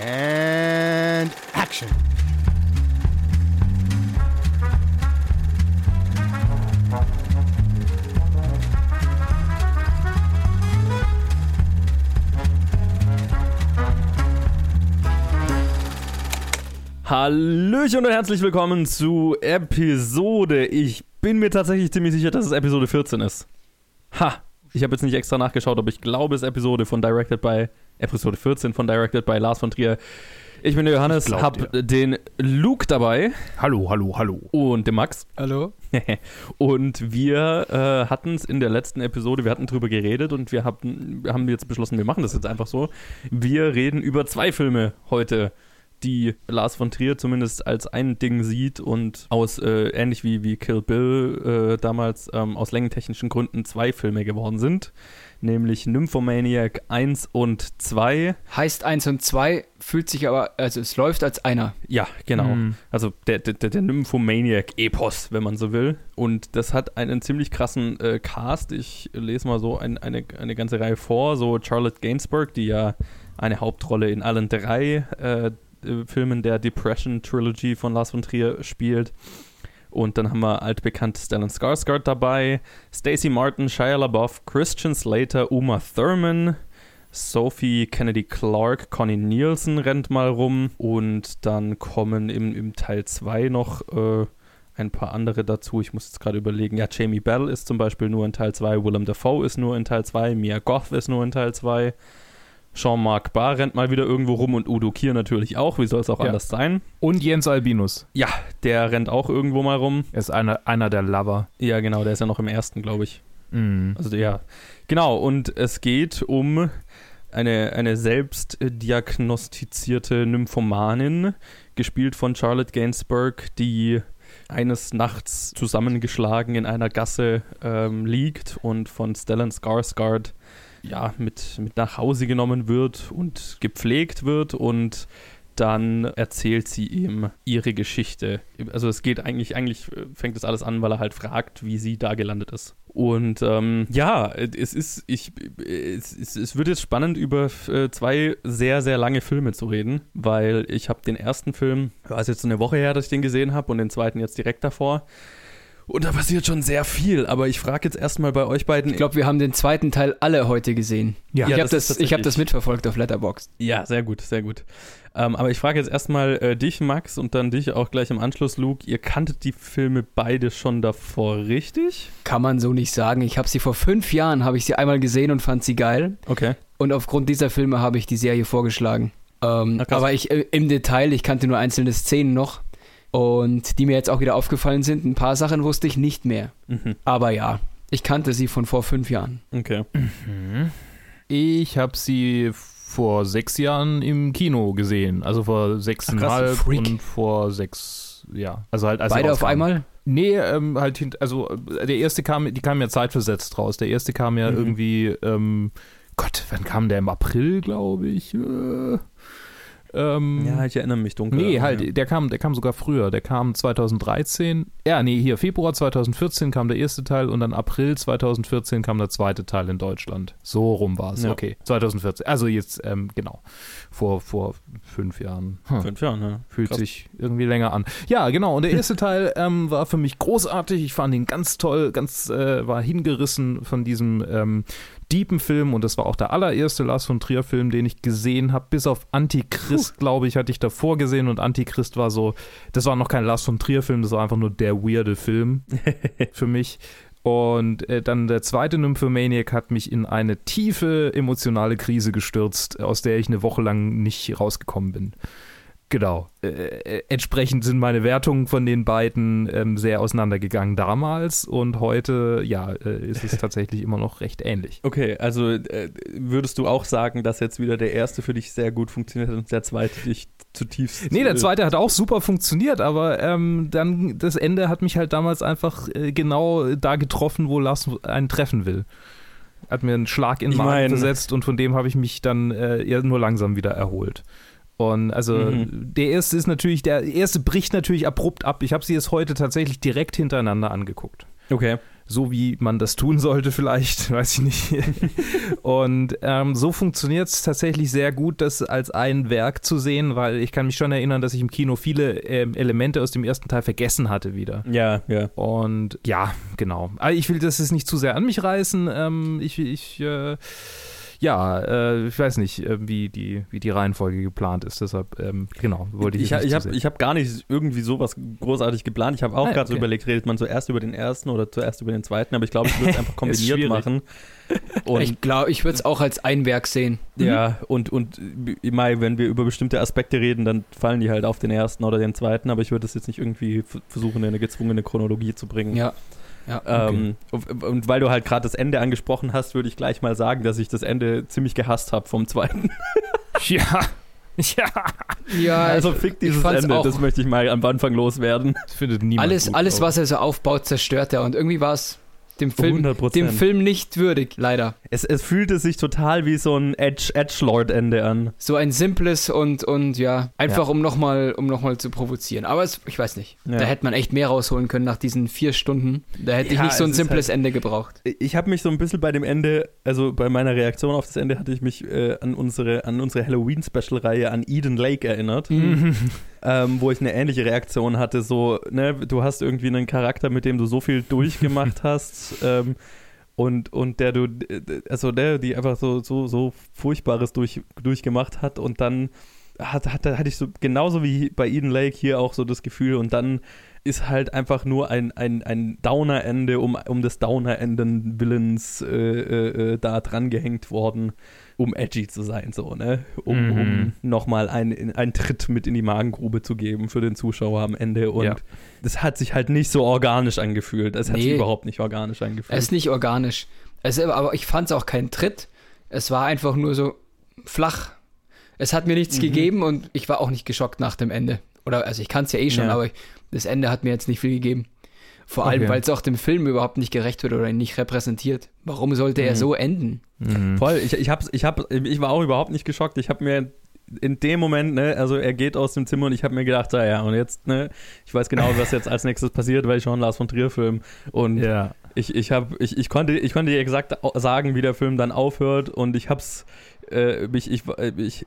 And action. Hallöchen und herzlich willkommen zu Episode. Ich bin mir tatsächlich ziemlich sicher, dass es Episode 14 ist. Ha! Ich habe jetzt nicht extra nachgeschaut, aber ich glaube, es ist Episode von Directed by Episode 14 von Directed by Lars von Trier. Ich bin der Johannes, hab dir. den Luke dabei Hallo, hallo, hallo. und den Max. Hallo? und wir äh, hatten es in der letzten Episode, wir hatten drüber geredet und wir hatten, wir haben jetzt beschlossen, wir machen das jetzt einfach so. Wir reden über zwei Filme heute, die Lars von Trier zumindest als ein Ding sieht und aus, äh, ähnlich wie, wie Kill Bill äh, damals, ähm, aus längentechnischen Gründen zwei Filme geworden sind. Nämlich Nymphomaniac 1 und 2. Heißt 1 und 2, fühlt sich aber, also es läuft als einer. Ja, genau. Mhm. Also der, der, der Nymphomaniac-Epos, wenn man so will. Und das hat einen ziemlich krassen äh, Cast. Ich lese mal so ein, eine, eine ganze Reihe vor. So Charlotte Gainsbourg, die ja eine Hauptrolle in allen drei äh, äh, Filmen der Depression Trilogy von Lars von Trier spielt. Und dann haben wir altbekannt Stellan Skarsgård dabei, Stacey Martin, Shia LaBeouf, Christian Slater, Uma Thurman, Sophie Kennedy Clark, Connie Nielsen rennt mal rum und dann kommen im, im Teil 2 noch äh, ein paar andere dazu. Ich muss jetzt gerade überlegen. Ja, Jamie Bell ist zum Beispiel nur in Teil 2, Willem Dafoe ist nur in Teil 2, Mia Goth ist nur in Teil 2. Jean-Marc Barr rennt mal wieder irgendwo rum und Udo Kier natürlich auch. Wie soll es auch Ja. anders sein? Und Jens Albinus. Ja, der rennt auch irgendwo mal rum. Er ist einer, einer der Lover. Ja, genau, der ist ja noch im ersten, glaube ich. Mhm. Also ja, genau. Und es geht um eine, eine selbst diagnostizierte Nymphomanin, gespielt von Charlotte Gainsbourg, die eines Nachts zusammengeschlagen in einer Gasse ähm, liegt und von Stellan Skarsgård ja, mit, mit nach Hause genommen wird und gepflegt wird und dann erzählt sie ihm ihre Geschichte. Also es geht eigentlich, eigentlich fängt das alles an, weil er halt fragt, wie sie da gelandet ist. Und ähm, ja, es ist, ich, es, es, wird jetzt spannend, über äh, zwei sehr, sehr lange Filme zu reden, weil ich habe den ersten Film, war es jetzt eine Woche her, dass ich den gesehen habe und den zweiten jetzt direkt davor. Und da passiert schon sehr viel, aber ich frage jetzt erstmal bei euch beiden. Ich glaube, wir haben den zweiten Teil alle heute gesehen. Ja. ich Ja, habe das ist das, ich hab das mitverfolgt auf Letterboxd. Ja, sehr gut, sehr gut. Ähm, aber ich frage jetzt erstmal äh, dich, Max, und dann dich auch gleich im Anschluss, Luke. Ihr kanntet die Filme beide schon davor, richtig? Kann man so nicht sagen. Ich habe sie vor fünf Jahren, habe ich sie einmal gesehen und fand sie geil. Okay. Und aufgrund dieser Filme habe ich die Serie vorgeschlagen. Ähm, krass. aber ich äh, im Detail, ich kannte nur einzelne Szenen noch. Und die mir jetzt auch wieder aufgefallen sind. Ein paar Sachen wusste ich nicht mehr. Mhm. Aber ja, ich kannte sie von vor fünf Jahren. Okay. Ich habe sie vor sechs Jahren im Kino gesehen. Also vor sechseinhalb und vor sechs, ja. Also halt als Beide auf einmal? Nee, ähm, halt hint, also äh, der erste kam, die kamen ja zeitversetzt raus. Der erste kam ja Mhm. irgendwie, ähm, Gott, wann kam der? Im April, glaube ich. Äh, ähm, Ja, ich erinnere mich dunkel. Nee, halt, ja. der kam, der kam sogar früher. Der kam 2013. Ja, nee, hier, Februar 2014 kam der erste Teil und dann April 2014 kam der zweite Teil in Deutschland. So rum war es. Ja. Okay, 2014. Also jetzt, ähm, genau. Vor, vor fünf Jahren. Hm. Fünf Jahre, ne? Fühlt Krass. sich irgendwie länger an. Ja, genau. Und der erste Teil ähm, war für mich großartig. Ich fand ihn ganz toll, ganz äh, war hingerissen von diesem ähm, deepen Film. Und das war auch der allererste Lars von Trier Film, den ich gesehen habe. Bis auf Antichrist, glaube ich, hatte ich davor gesehen. Und Antichrist war so, das war noch kein Lars von Trier Film, das war einfach nur der weirde Film für mich. Und äh, dann der zweite Nymphomaniac hat mich in eine tiefe emotionale Krise gestürzt, aus der ich eine Woche lang nicht rausgekommen bin. Genau. Äh, äh, entsprechend sind meine Wertungen von den beiden ähm, sehr auseinandergegangen damals und heute, ja, äh, ist es tatsächlich immer noch recht ähnlich. Okay, also äh, würdest du auch sagen, dass jetzt wieder der erste für dich sehr gut funktioniert hat und der zweite dich zutiefst. Nee, der äh, zweite hat auch super funktioniert, aber ähm, dann das Ende hat mich halt damals einfach äh, genau da getroffen, wo Lars einen treffen will. Hat mir einen Schlag in den Magen versetzt und von dem habe ich mich dann äh, eher nur langsam wieder erholt. Und also Mhm. der erste ist natürlich, der erste bricht natürlich abrupt ab. Ich habe sie jetzt heute tatsächlich direkt hintereinander angeguckt. Okay. so wie man das tun sollte vielleicht, weiß ich nicht. und ähm, so funktioniert es tatsächlich sehr gut, das als ein Werk zu sehen, weil ich kann mich schon erinnern, dass ich im Kino viele ähm, Elemente aus dem ersten Teil vergessen hatte wieder. Ja, ja. Und ja, genau. Aber ich will das jetzt nicht zu sehr an mich reißen. Ähm, ich, ich äh, ja, äh, ich weiß nicht, äh, wie, die, wie die Reihenfolge geplant ist. Deshalb, ähm, genau, wollte ich Ich, jetzt ich nicht habe hab gar nicht irgendwie sowas großartig geplant. Ich habe auch Ah, gerade so okay. überlegt, redet man zuerst über den ersten oder zuerst über den zweiten, aber ich glaube, ich würde es einfach kombiniert machen. Und ich glaube, ich würde es auch als ein Werk sehen. Ja, und, und äh, Mai, wenn wir über bestimmte Aspekte reden, dann fallen die halt auf den ersten oder den zweiten, aber ich würde das jetzt nicht irgendwie versuchen, in eine gezwungene Chronologie zu bringen. Ja. Ja. Ähm, und, und weil du halt gerade das Ende angesprochen hast, würde ich gleich mal sagen, dass ich das Ende ziemlich gehasst habe vom zweiten. Ja. Ja. ja, also fick dieses Ende, auch- das möchte ich mal am Anfang loswerden. Das findet niemand alles, gut, alles was er so aufbaut, zerstört er. Und irgendwie war es dem Film, 100%. dem Film nicht würdig, leider. Es, es fühlte sich total wie so ein Edge, Edgelord-Ende an. So ein simples und, und ja, einfach um nochmal um noch mal zu provozieren. Aber es, ich weiß nicht. Ja. Da hätte man echt mehr rausholen können nach diesen vier Stunden. Da hätte ich Ja, nicht so ein simples halt- Ende gebraucht. Ich habe mich so ein bisschen bei dem Ende, also bei meiner Reaktion auf das Ende, hatte ich mich äh, an unsere, an unsere Halloween-Special-Reihe an Eden Lake erinnert. Mhm. ähm, wo ich eine ähnliche Reaktion hatte. So, ne, du hast irgendwie einen Charakter, mit dem du so viel durchgemacht hast. Ähm, und, und der du, also der, die einfach so, so, so Furchtbares durch, durchgemacht hat und dann hat, hat, hatte ich so, genauso wie bei Eden Lake hier auch so das Gefühl und dann ist halt einfach nur ein, ein, ein Downer-Ende um, um des Downer-Enden Willens äh, äh, äh, da dran gehängt worden, um edgy zu sein, so, ne? Um, Mhm. um nochmal einen, einen Tritt mit in die Magengrube zu geben für den Zuschauer am Ende und Ja. das hat sich halt nicht so organisch angefühlt. Es hat sich Nee. überhaupt nicht organisch angefühlt. Es ist nicht organisch. Es, aber ich fand es auch kein Tritt. Es war einfach nur so flach. Es hat mir nichts Mhm. gegeben und ich war auch nicht geschockt nach dem Ende. Oder, also ich kann es ja eh schon, Ja. aber ich, das Ende hat mir jetzt nicht viel gegeben. Vor allem, Okay. weil es auch dem Film überhaupt nicht gerecht wird oder ihn nicht repräsentiert. Warum sollte er Mhm. so enden? Mhm. Voll, ich, ich, hab's, ich, hab, ich war auch überhaupt nicht geschockt. Ich habe mir in dem Moment, ne, also er geht aus dem Zimmer und ich habe mir gedacht, ja, und jetzt, ne, ich weiß genau, was jetzt als nächstes passiert, weil ich schon Lars von Trier Film und Ja. ich, ich, hab, ich, ich, konnte, ich konnte dir exakt sagen, wie der Film dann aufhört und ich hab's, äh, ich, ich, ich,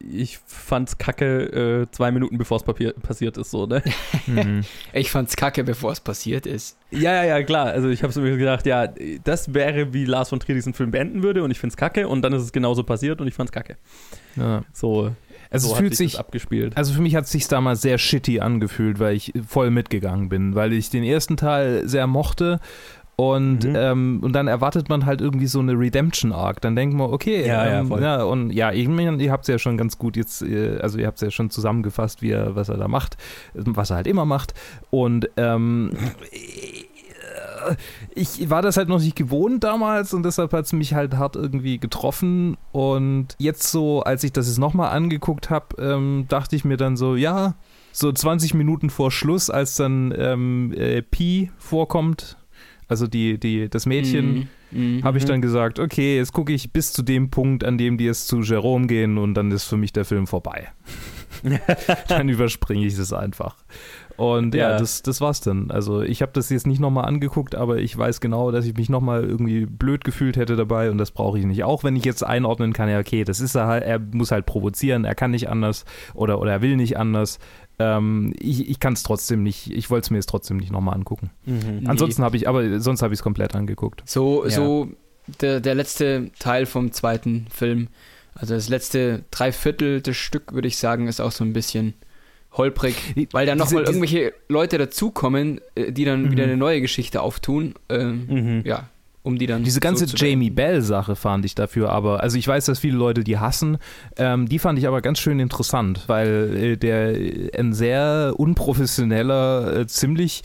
ich fand's kacke äh, zwei Minuten bevor es passiert ist, so, ne? Mhm. Ich fand's kacke, bevor es passiert ist. Ja, ja, ja, klar. Also ich habe mir gedacht, ja, das wäre, wie Lars von Trier diesen Film beenden würde und ich find's kacke und dann ist es genauso passiert und ich fand's kacke. ja. So, Also so es fühlt sich abgespielt. Also für mich hat es sich damals sehr shitty angefühlt, weil ich voll mitgegangen bin, weil ich den ersten Teil sehr mochte und, Mhm. ähm, und dann erwartet man halt irgendwie so eine Redemption-Arc. Dann denkt man, okay, Ja, ja, ähm, voll. ja, und ja, ich meine, ihr habt es ja schon ganz gut jetzt, äh, also ihr habt es ja schon zusammengefasst, wie er, was er da macht, was er halt immer macht. Und ähm, ich war das halt noch nicht gewohnt damals und deshalb hat es mich halt hart irgendwie getroffen. Und jetzt so, als ich das jetzt nochmal angeguckt habe, ähm, dachte ich mir dann so, ja, so 20 Minuten vor Schluss, als dann ähm, äh, Pi vorkommt, also die, die, das Mädchen, Mhm. Mhm. habe ich Mhm. dann gesagt, okay, jetzt gucke ich bis zu dem Punkt, an dem die jetzt zu Jerome gehen und dann ist für mich der Film vorbei. dann überspringe ich es einfach. Und ja, Ja. das, das war's dann. Also ich habe das jetzt nicht nochmal angeguckt, aber ich weiß genau, dass ich mich nochmal irgendwie blöd gefühlt hätte dabei und das brauche ich nicht. Auch wenn ich jetzt einordnen kann, ja, okay, das ist er halt, er muss halt provozieren, er kann nicht anders oder, oder er will nicht anders. Ähm, ich ich kann es trotzdem nicht, ich wollte es mir jetzt trotzdem nicht nochmal angucken. Mhm. Nee. Ansonsten habe ich, aber sonst habe ich es komplett angeguckt. So, Ja. so der, der letzte Teil vom zweiten Film, also das letzte Dreiviertel des Stück, würde ich sagen, ist auch so ein bisschen holprig, weil dann nochmal irgendwelche Leute dazukommen, äh, die dann Mhm. wieder eine neue Geschichte auftun. Ähm, Mhm. Ja, um die dann. Diese ganze so Jamie. Bell-Sache fand ich dafür aber, also ich weiß, dass viele Leute die hassen, ähm, die fand ich aber ganz schön interessant, weil äh, der äh, ein sehr unprofessioneller, äh, ziemlich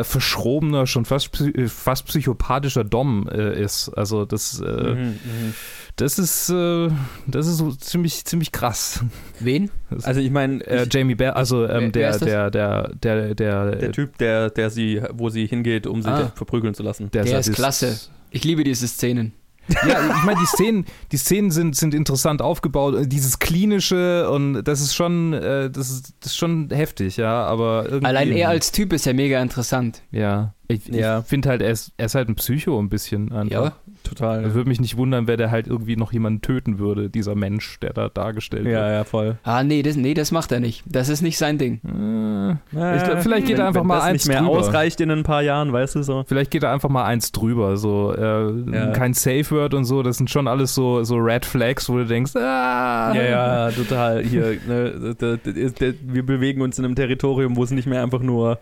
äh, verschrobener, schon fast, äh, fast psychopathischer Dom äh, ist. Also das, äh, Mhm. Mhm. das ist, äh, das ist so ziemlich, ziemlich krass. Wen? Das, Also ich meine, äh, Jamie Bell, also ähm, der, der, der, der, der, der Typ, der, der sie, wo sie hingeht, um sie Ah. verprügeln zu lassen. der Der ist klasse. Ich liebe diese Szenen. Ja, ich meine, die Szenen, die Szenen sind, sind interessant aufgebaut. Dieses klinische und das ist schon, äh, das, ist, das ist schon heftig, ja. Aber irgendwie, Allein er als Typ ist ja mega interessant. ja, ich, Ja. ich finde halt, er ist, er ist halt ein Psycho ein bisschen. Einfach. Ja. Total. Würde mich nicht wundern, wer der halt irgendwie noch jemanden töten würde, dieser Mensch, der da dargestellt Ja, ja, voll. Ah, nee das, nee, das macht er nicht. Das ist nicht sein Ding. wird. Äh, Ich glaub, vielleicht geht wenn, er einfach wenn mal das eins nicht mehr drüber. ausreicht in ein paar Jahren, weißt du so. Vielleicht geht er einfach mal eins drüber, so äh, Ja. kein Safe Word und so, das sind schon alles so, so Red Flags, wo du denkst, ah, Ja, ja, total. Hier, ne, d- d- d- d- wir bewegen uns in einem Territorium, wo es nicht mehr einfach nur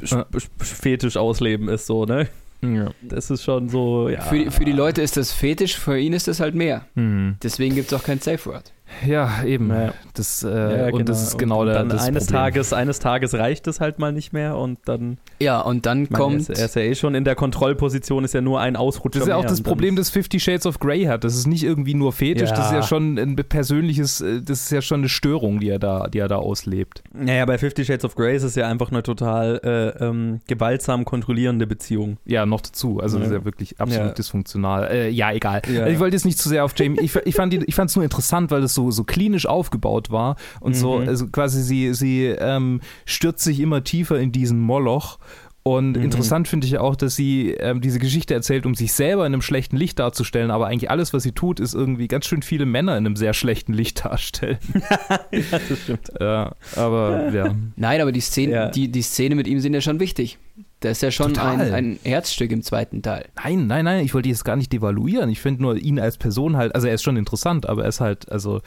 Ja. Sch- Sch- Fetisch ausleben ist, so, ne? Ja. Das ist schon so, ja. Für, die- für die Leute ist das Fetisch, für ihn ist das halt mehr. Hm. Deswegen gibt es auch kein Safe Word. Ja, eben. Ja. Das, äh, Ja, und das ist genau und der, dann das eines Problem. Tages, eines Tages reicht es halt mal nicht mehr und dann Ja, und dann meine, er, kommt. ist, er ist ja eh schon in der Kontrollposition, ist ja nur ein Ausrutscher Das ist ja auch das Problem, das Fifty Shades of Grey hat. Das ist nicht irgendwie nur Fetisch, das ist ja Ja. schon ein persönliches, äh, das ist ja schon eine Störung, die er da, die er da auslebt. Naja, bei Fifty Shades of Grey ist es ja einfach eine total äh, ähm, gewaltsam kontrollierende Beziehung. Ja, noch dazu. Also das ist Ja. ja wirklich absolut Ja. dysfunktional. Äh, ja, egal. Ja. Also ich wollte jetzt nicht zu sehr auf Jamie. Ich, ich fand es nur interessant, weil das so, so klinisch aufgebaut war und so, Mhm. also quasi sie, sie ähm, stürzt sich immer tiefer in diesen Moloch. Und Mhm. interessant finde ich auch, dass sie ähm, diese Geschichte erzählt, um sich selber in einem schlechten Licht darzustellen, aber eigentlich alles, was sie tut, ist irgendwie ganz schön viele Männer in einem sehr schlechten Licht darstellen. ja, das stimmt. ja, aber ja. Nein, aber die Szene, Ja. die, die Szene mit ihm sind ja schon wichtig. Das ist ja schon Total. ein, ein Herzstück im zweiten Teil. Nein, nein, nein, ich wollte jetzt gar nicht devaluieren. Ich finde nur ihn als Person halt, also er ist schon interessant, aber er ist halt, also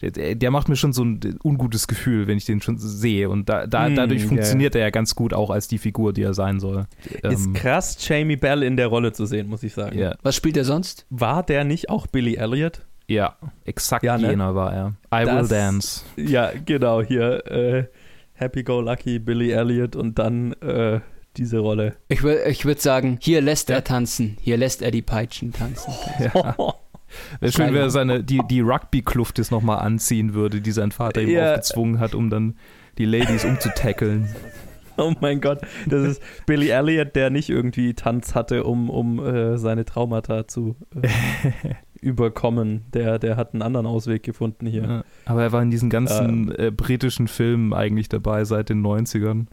der, der macht mir schon so ein ungutes Gefühl, wenn ich den schon sehe. Und da, da, Mm, dadurch ja. funktioniert er ja ganz gut auch als die Figur, die er sein soll. Ist Ähm, krass, Jamie Bell in der Rolle zu sehen, muss ich sagen. ja, Was spielt er sonst? War der nicht auch Billy Elliot? ja, exakt Ja, ne? jener war er. I Das- will dance. Ja, genau, hier äh, Happy Go Lucky, Billy Elliot und dann äh, diese Rolle. Ich würde ich würd sagen, hier lässt Ja. er tanzen, hier lässt er die Peitschen tanzen. Ja. Wäre schön, wenn er seine, die, die Rugby-Kluft jetzt nochmal anziehen würde, die sein Vater ihm Ja. aufgezwungen hat, um dann die Ladies umzutackeln. Oh mein Gott, das ist Billy Elliot, der nicht irgendwie Tanz hatte, um, um äh, seine Traumata zu äh, überkommen. Der, der hat einen anderen Ausweg gefunden hier. Ja, aber er war in diesen ganzen äh, britischen Filmen eigentlich dabei seit den 90ern.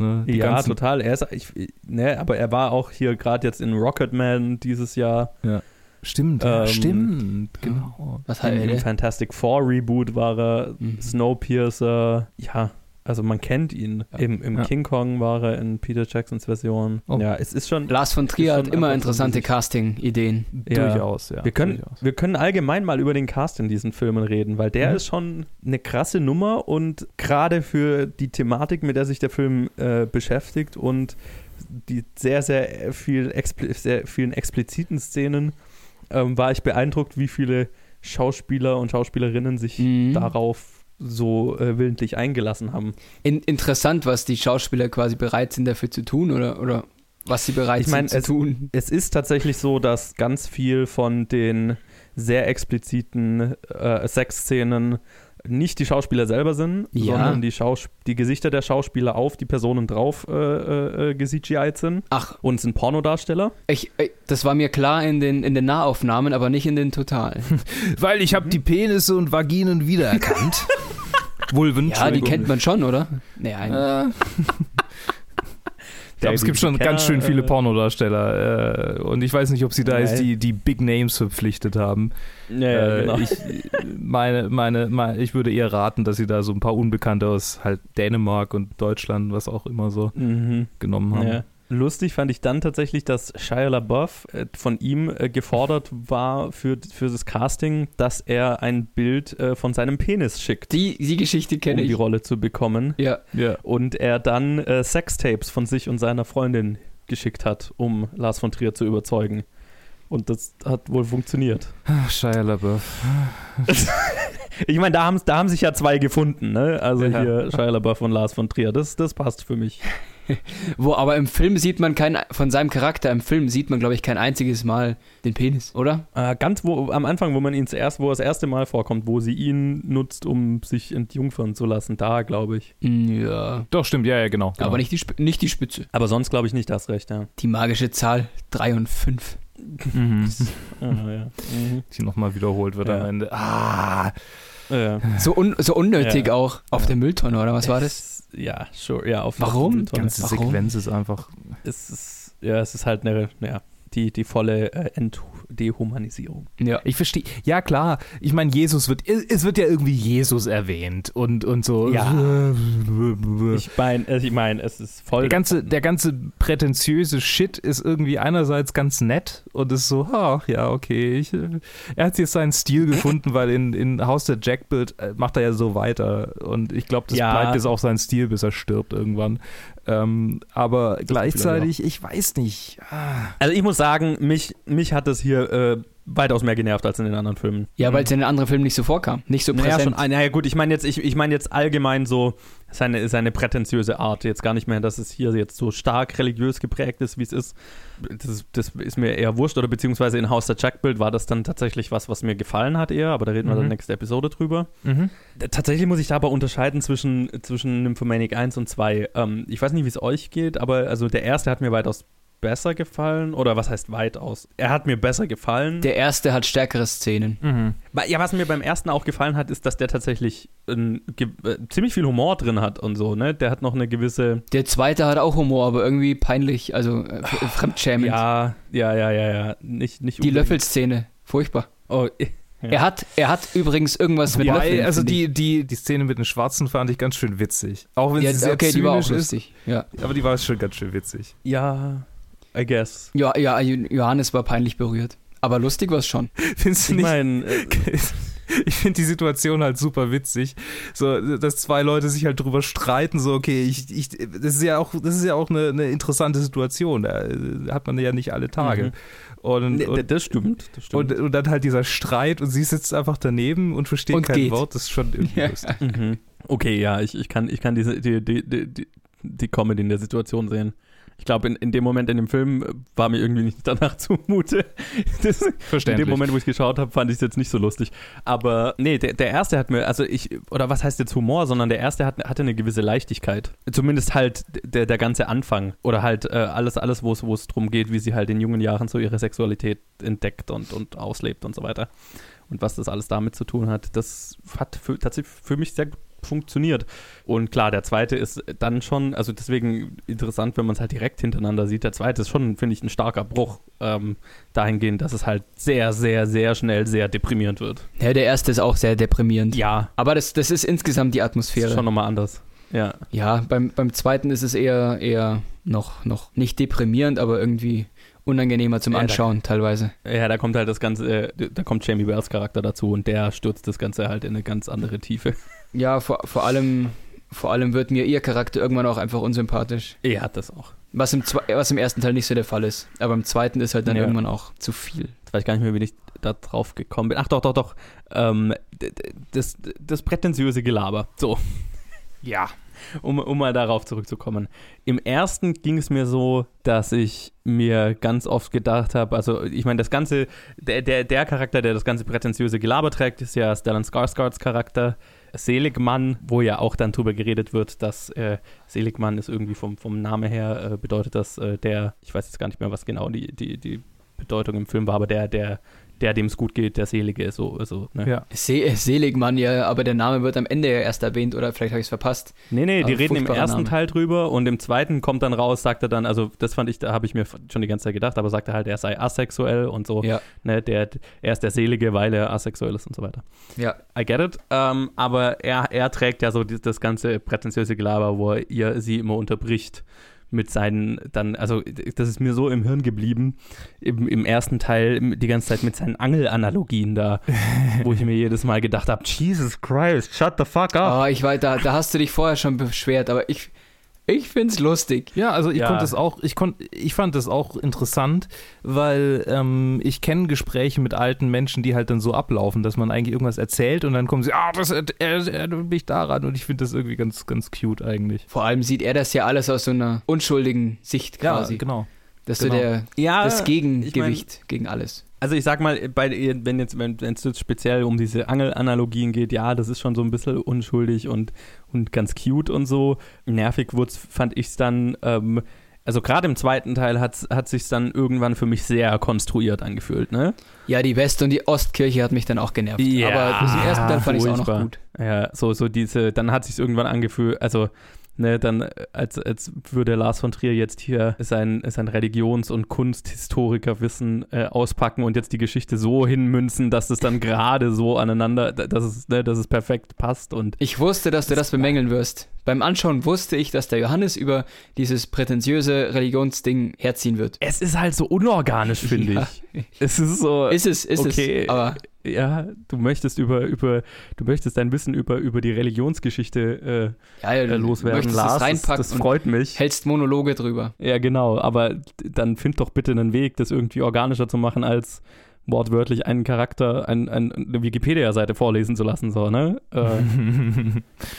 Ne? Die ja, ganzen, total. Er ist, ich, ne, aber er war auch hier gerade jetzt in Rocketman dieses Jahr. Stimmt, ja, Ähm, stimmt, genau. Was hat Im, er? Fantastic Four Reboot war er. Mhm. Snowpiercer. Ja, also man kennt ihn. Ja. Im, im Ja. King Kong war er in Peter Jacksons Version. Oh. Ja, es ist schon. Lars von Trier hat immer interessante Casting-Ideen. Ja. Durchaus, ja. Wir können, durchaus. wir können allgemein mal über den Cast in diesen Filmen reden, weil der Mhm. ist schon eine krasse Nummer und gerade für die Thematik, mit der sich der Film äh, beschäftigt und die sehr, sehr, viel expli sehr vielen expliziten Szenen, ähm, war ich beeindruckt, wie viele Schauspieler und Schauspielerinnen sich Mhm. darauf so äh, willentlich eingelassen haben. In, interessant, was die Schauspieler quasi bereit sind dafür zu tun oder, oder was sie bereit Ich mein, sind zu es- tun. Es ist tatsächlich so, dass ganz viel von den sehr expliziten äh, Sexszenen nicht die Schauspieler selber sind, Ja. sondern die, Schaus die Gesichter der Schauspieler auf die Personen drauf äh, äh, äh, gecgi'd sind Ach, und sind Pornodarsteller. ich, ich, das war mir klar in den, in den Nahaufnahmen, aber nicht in den Totalen. Weil ich habe die Penisse und Vaginen wiedererkannt. Vulven, ja, die kennt man schon, oder? Naja, Äh. Ich glaube, es gibt schon ganz schön viele Pornodarsteller. Äh, und ich weiß nicht, ob sie da Nein. jetzt die, die Big Names verpflichtet haben. Ja, ja, Äh, genau. ich, meine, meine, meine, ich würde eher raten, dass sie da so ein paar Unbekannte aus halt Dänemark und Deutschland, was auch immer so, mhm. genommen haben. Ja. Lustig fand ich dann tatsächlich, dass Shia LaBeouf äh, von ihm äh, gefordert war für, für das Casting, dass er ein Bild äh, von seinem Penis schickt, die, die Geschichte um kenne die ich. Rolle zu bekommen. Ja, Ja. Und er dann äh, Sextapes von sich und seiner Freundin geschickt hat, um Lars von Trier zu überzeugen. Und das hat wohl funktioniert. Ach, Shia LaBeouf. Ich meine, da haben, da haben sich ja zwei gefunden, ne? Also Ja. hier Shia LaBeouf und Lars von Trier. Das, das passt für mich. wo aber im Film sieht man kein, von seinem Charakter im Film sieht man, glaube ich, kein einziges Mal den Penis, oder? Äh, ganz wo, am Anfang, wo man ihn zuerst, wo er das erste Mal vorkommt, wo sie ihn nutzt, um sich entjungfern zu lassen, da glaube ich. Mm, Ja. Doch, stimmt, ja, ja, genau. genau. Aber nicht die, Sp nicht die Spitze. Aber sonst glaube ich nicht, das recht, ja. Die magische Zahl 3 und 5. Mhm. Ah, ja. Mhm. Die nochmal wiederholt wird Ja. am Ende. Ah, Ja. So, un so unnötig Ja. auch. Auf Ja. der Mülltonne, oder was war das? Ja, sure. Ja, auf Warum? die ganze Warum? Sequenz ist einfach. Es ist, ja, es ist halt eine, ja, die, die volle äh, Entdehumanisierung. Ja. Ich verstehe. Ja, klar. Ich meine, Jesus wird. Es wird ja irgendwie Jesus erwähnt und, und so. Ja. Ich meine, ich mein, es ist voll. Der ganze, der ganze prätentiöse Shit ist irgendwie einerseits ganz nett und ist so, ach ja, okay. Ich, äh, er hat jetzt seinen Stil gefunden, weil in, in Haus der Jackbild äh, macht er ja so weiter. Und ich glaube, das Ja. bleibt jetzt auch sein Stil, bis er stirbt irgendwann. Ähm, aber Gefühl gleichzeitig, ich weiß nicht. Ah. also ich muss sagen, mich, mich hat es hier äh, weitaus mehr genervt als in den anderen Filmen. Ja, weil es in den anderen Filmen nicht so vorkam. Nicht so Naja, präsent. schon, ah, naja gut, ich meine jetzt, ich, ich meine jetzt allgemein so seine, seine prätentiöse Art. Jetzt gar nicht mehr, dass es hier jetzt so stark religiös geprägt ist, wie es ist. Das, ist- das ist mir eher wurscht. Oder beziehungsweise in Haus der Jackbild war das dann tatsächlich was, was mir gefallen hat eher, aber da reden wir Mhm. dann nächste Episode drüber. Mhm. Tatsächlich muss ich da aber unterscheiden zwischen, zwischen Nymphomaniac 1 und 2. Ähm, ich weiß nicht, wie es euch geht, aber also der erste hat mir weitaus besser gefallen. Oder was heißt weitaus? Er hat mir besser gefallen. Der erste hat stärkere Szenen. Mhm. Ja, was mir beim ersten auch gefallen hat, ist, dass der tatsächlich ein, ge- äh, ziemlich viel Humor drin hat und so, ne? Der hat noch eine gewisse. Der zweite hat auch Humor, aber irgendwie peinlich, also äh, f- fremdschämend. Ja, ja, ja, ja, ja. Nicht, nicht Die Löffelszene, furchtbar. Oh, Ja. Er, hat, er hat übrigens irgendwas mit Ja, Löffeln. also die, die, die Szene mit den Schwarzen fand ich ganz schön witzig. Auch wenn ja, sie sehr okay, die war auch zynisch ist, lustig. Ja. aber die war schon ganz schön witzig. ja, I guess. ja, ja, Johannes war peinlich berührt. Aber lustig war es schon. Findest du Ich nicht? meine, äh, ich finde die Situation halt super witzig. So, dass zwei Leute sich halt drüber streiten, so, okay, ich, ich, das ist ja auch, das ist ja auch eine, eine interessante Situation. Da äh, hat man ja nicht alle Tage. Mhm. Und, und, das stimmt. Das stimmt. und, und dann halt dieser Streit und sie sitzt einfach daneben und versteht Und kein geht. Wort. Das ist schon irgendwie Ja. lustig. Mhm. Okay, ja, ich, ich kann, ich kann diese, die, die, die, die, die Comedy in der Situation sehen. Ich glaube, in, in dem Moment in dem Film äh, war mir irgendwie nicht danach zumute. Das, in Verständlich. dem Moment, wo ich geschaut habe, fand ich es jetzt nicht so lustig. Aber nee, der, der erste hat mir, also ich, oder was heißt jetzt Humor, sondern der erste hat, hatte eine gewisse Leichtigkeit. Zumindest halt der, der ganze Anfang. Oder halt äh, alles, alles wo es wo es drum geht, wie sie halt in jungen Jahren so ihre Sexualität entdeckt und, und auslebt und so weiter. Und was das alles damit zu tun hat, das hat für, tatsächlich für mich sehr gut funktioniert. Und klar, der zweite ist dann schon, also deswegen interessant, wenn man es halt direkt hintereinander sieht. Der zweite ist schon, finde ich, ein starker Bruch ähm, dahingehend, dass es halt sehr, sehr, sehr schnell sehr deprimierend wird. Ja, der erste ist auch sehr deprimierend. Ja, Aber das, das ist insgesamt die ist Atmosphäre. schon nochmal anders. Ja. Ja, beim, beim zweiten ist es eher, eher noch, noch nicht deprimierend, aber irgendwie unangenehmer zum Ja, da- Anschauen teilweise. Ja, da kommt halt das Ganze, äh, da kommt Jamie Wells Charakter dazu und der stürzt das Ganze halt in eine ganz andere Tiefe. Ja, vor, vor allem, vor allem wird mir ihr Charakter irgendwann auch einfach unsympathisch. Er hat das auch. Was im, zwe- was im ersten Teil nicht so der Fall ist. Aber im zweiten ist halt dann Ja. irgendwann auch zu viel. Jetzt weiß ich gar nicht mehr, wie ich da drauf gekommen bin. Ach doch, doch, doch. Ähm, das, das prätentiöse Gelaber. So. Ja. um, um mal darauf zurückzukommen. Im ersten ging es mir so, dass ich mir ganz oft gedacht habe, also ich meine, das ganze, der, der, der Charakter, der das ganze prätentiöse Gelaber trägt, ist ja Stellan Skarsgårds Charakter. Seligmann, wo ja auch dann drüber geredet wird, dass äh, Seligmann ist irgendwie vom, vom Name her, äh, bedeutet das äh, der, ich weiß jetzt gar nicht mehr, was genau die, die, die Bedeutung im Film war, aber der, der, der, dem es gut geht, der Selige, so, so ne? Ja. Se Seligmann, ja, aber der Name wird am Ende ja erst erwähnt oder vielleicht habe ich es verpasst. Nee, nee, die Also reden im ersten Name. Teil drüber und im zweiten kommt dann raus, sagt er dann, also das fand ich, da habe ich mir schon die ganze Zeit gedacht, aber sagt er halt, er sei asexuell und so, Ja, ne, der, er ist der Selige, weil er asexuell ist und so weiter. ja. I get it, ähm, aber er, er trägt ja so die, das ganze prätentiöse Gelaber, wo er ihr, sie immer unterbricht mit seinen, dann, also das ist mir so im Hirn geblieben, im, im ersten Teil die ganze Zeit mit seinen Angelanalogien da, wo ich mir jedes Mal gedacht habe, Jesus Christ, shut the fuck up. Oh, ich weiß, da, da hast du dich vorher schon beschwert, aber ich, ich finde es lustig. Ja, also ich Ja. konnte es auch, ich konnte, ich fand es auch interessant, weil ähm, ich kenne Gespräche mit alten Menschen, die halt dann so ablaufen, dass man eigentlich irgendwas erzählt und dann kommen sie, ah, das er- er- erinnert mich daran und ich finde das irgendwie ganz, ganz cute eigentlich. Vor allem sieht er das ja alles aus so einer unschuldigen Sicht quasi. genau. das ist genau. so der, Ja, das ich Gegengewicht gegen alles. Also ich sag mal, bei, wenn jetzt, wenn es jetzt speziell um diese Angelanalogien geht, ja, das ist schon so ein bisschen unschuldig und, und ganz cute und so. Nervig wurd's, fand ich es dann, ähm, also gerade im zweiten Teil hat, hat sich dann irgendwann für mich sehr konstruiert angefühlt, ne? Ja, die West- und die Ostkirche hat mich dann auch genervt. Ja, Aber im ersten Teil fand ich es auch noch gut. Ja, so, so diese, dann hat sich irgendwann angefühlt, also, ne, dann, äh, als, als würde Lars von Trier jetzt hier sein, sein Religions- und Kunsthistorikerwissen äh, auspacken und jetzt die Geschichte so hinmünzen, dass es dann gerade so aneinander, dass es, ne, dass es perfekt passt und Ich wusste, dass du das bemängeln wirst. Beim Anschauen wusste ich, dass der Johannes über dieses prätentiöse Religionsding herziehen wird. es ist halt so unorganisch, finde Ja. ich. Es ist so, Ist es, ist Okay. es. Aber ja, du möchtest über, über, du möchtest dein Wissen über, über die Religionsgeschichte ja, ja, äh, äh, loswerden, Lars. Das, das freut mich. hältst Monologe drüber. Ja, genau, aber dann find doch bitte einen Weg, das irgendwie organischer zu machen, als wortwörtlich einen Charakter, ein, ein, eine Wikipedia-Seite vorlesen zu lassen, so, ne? Äh,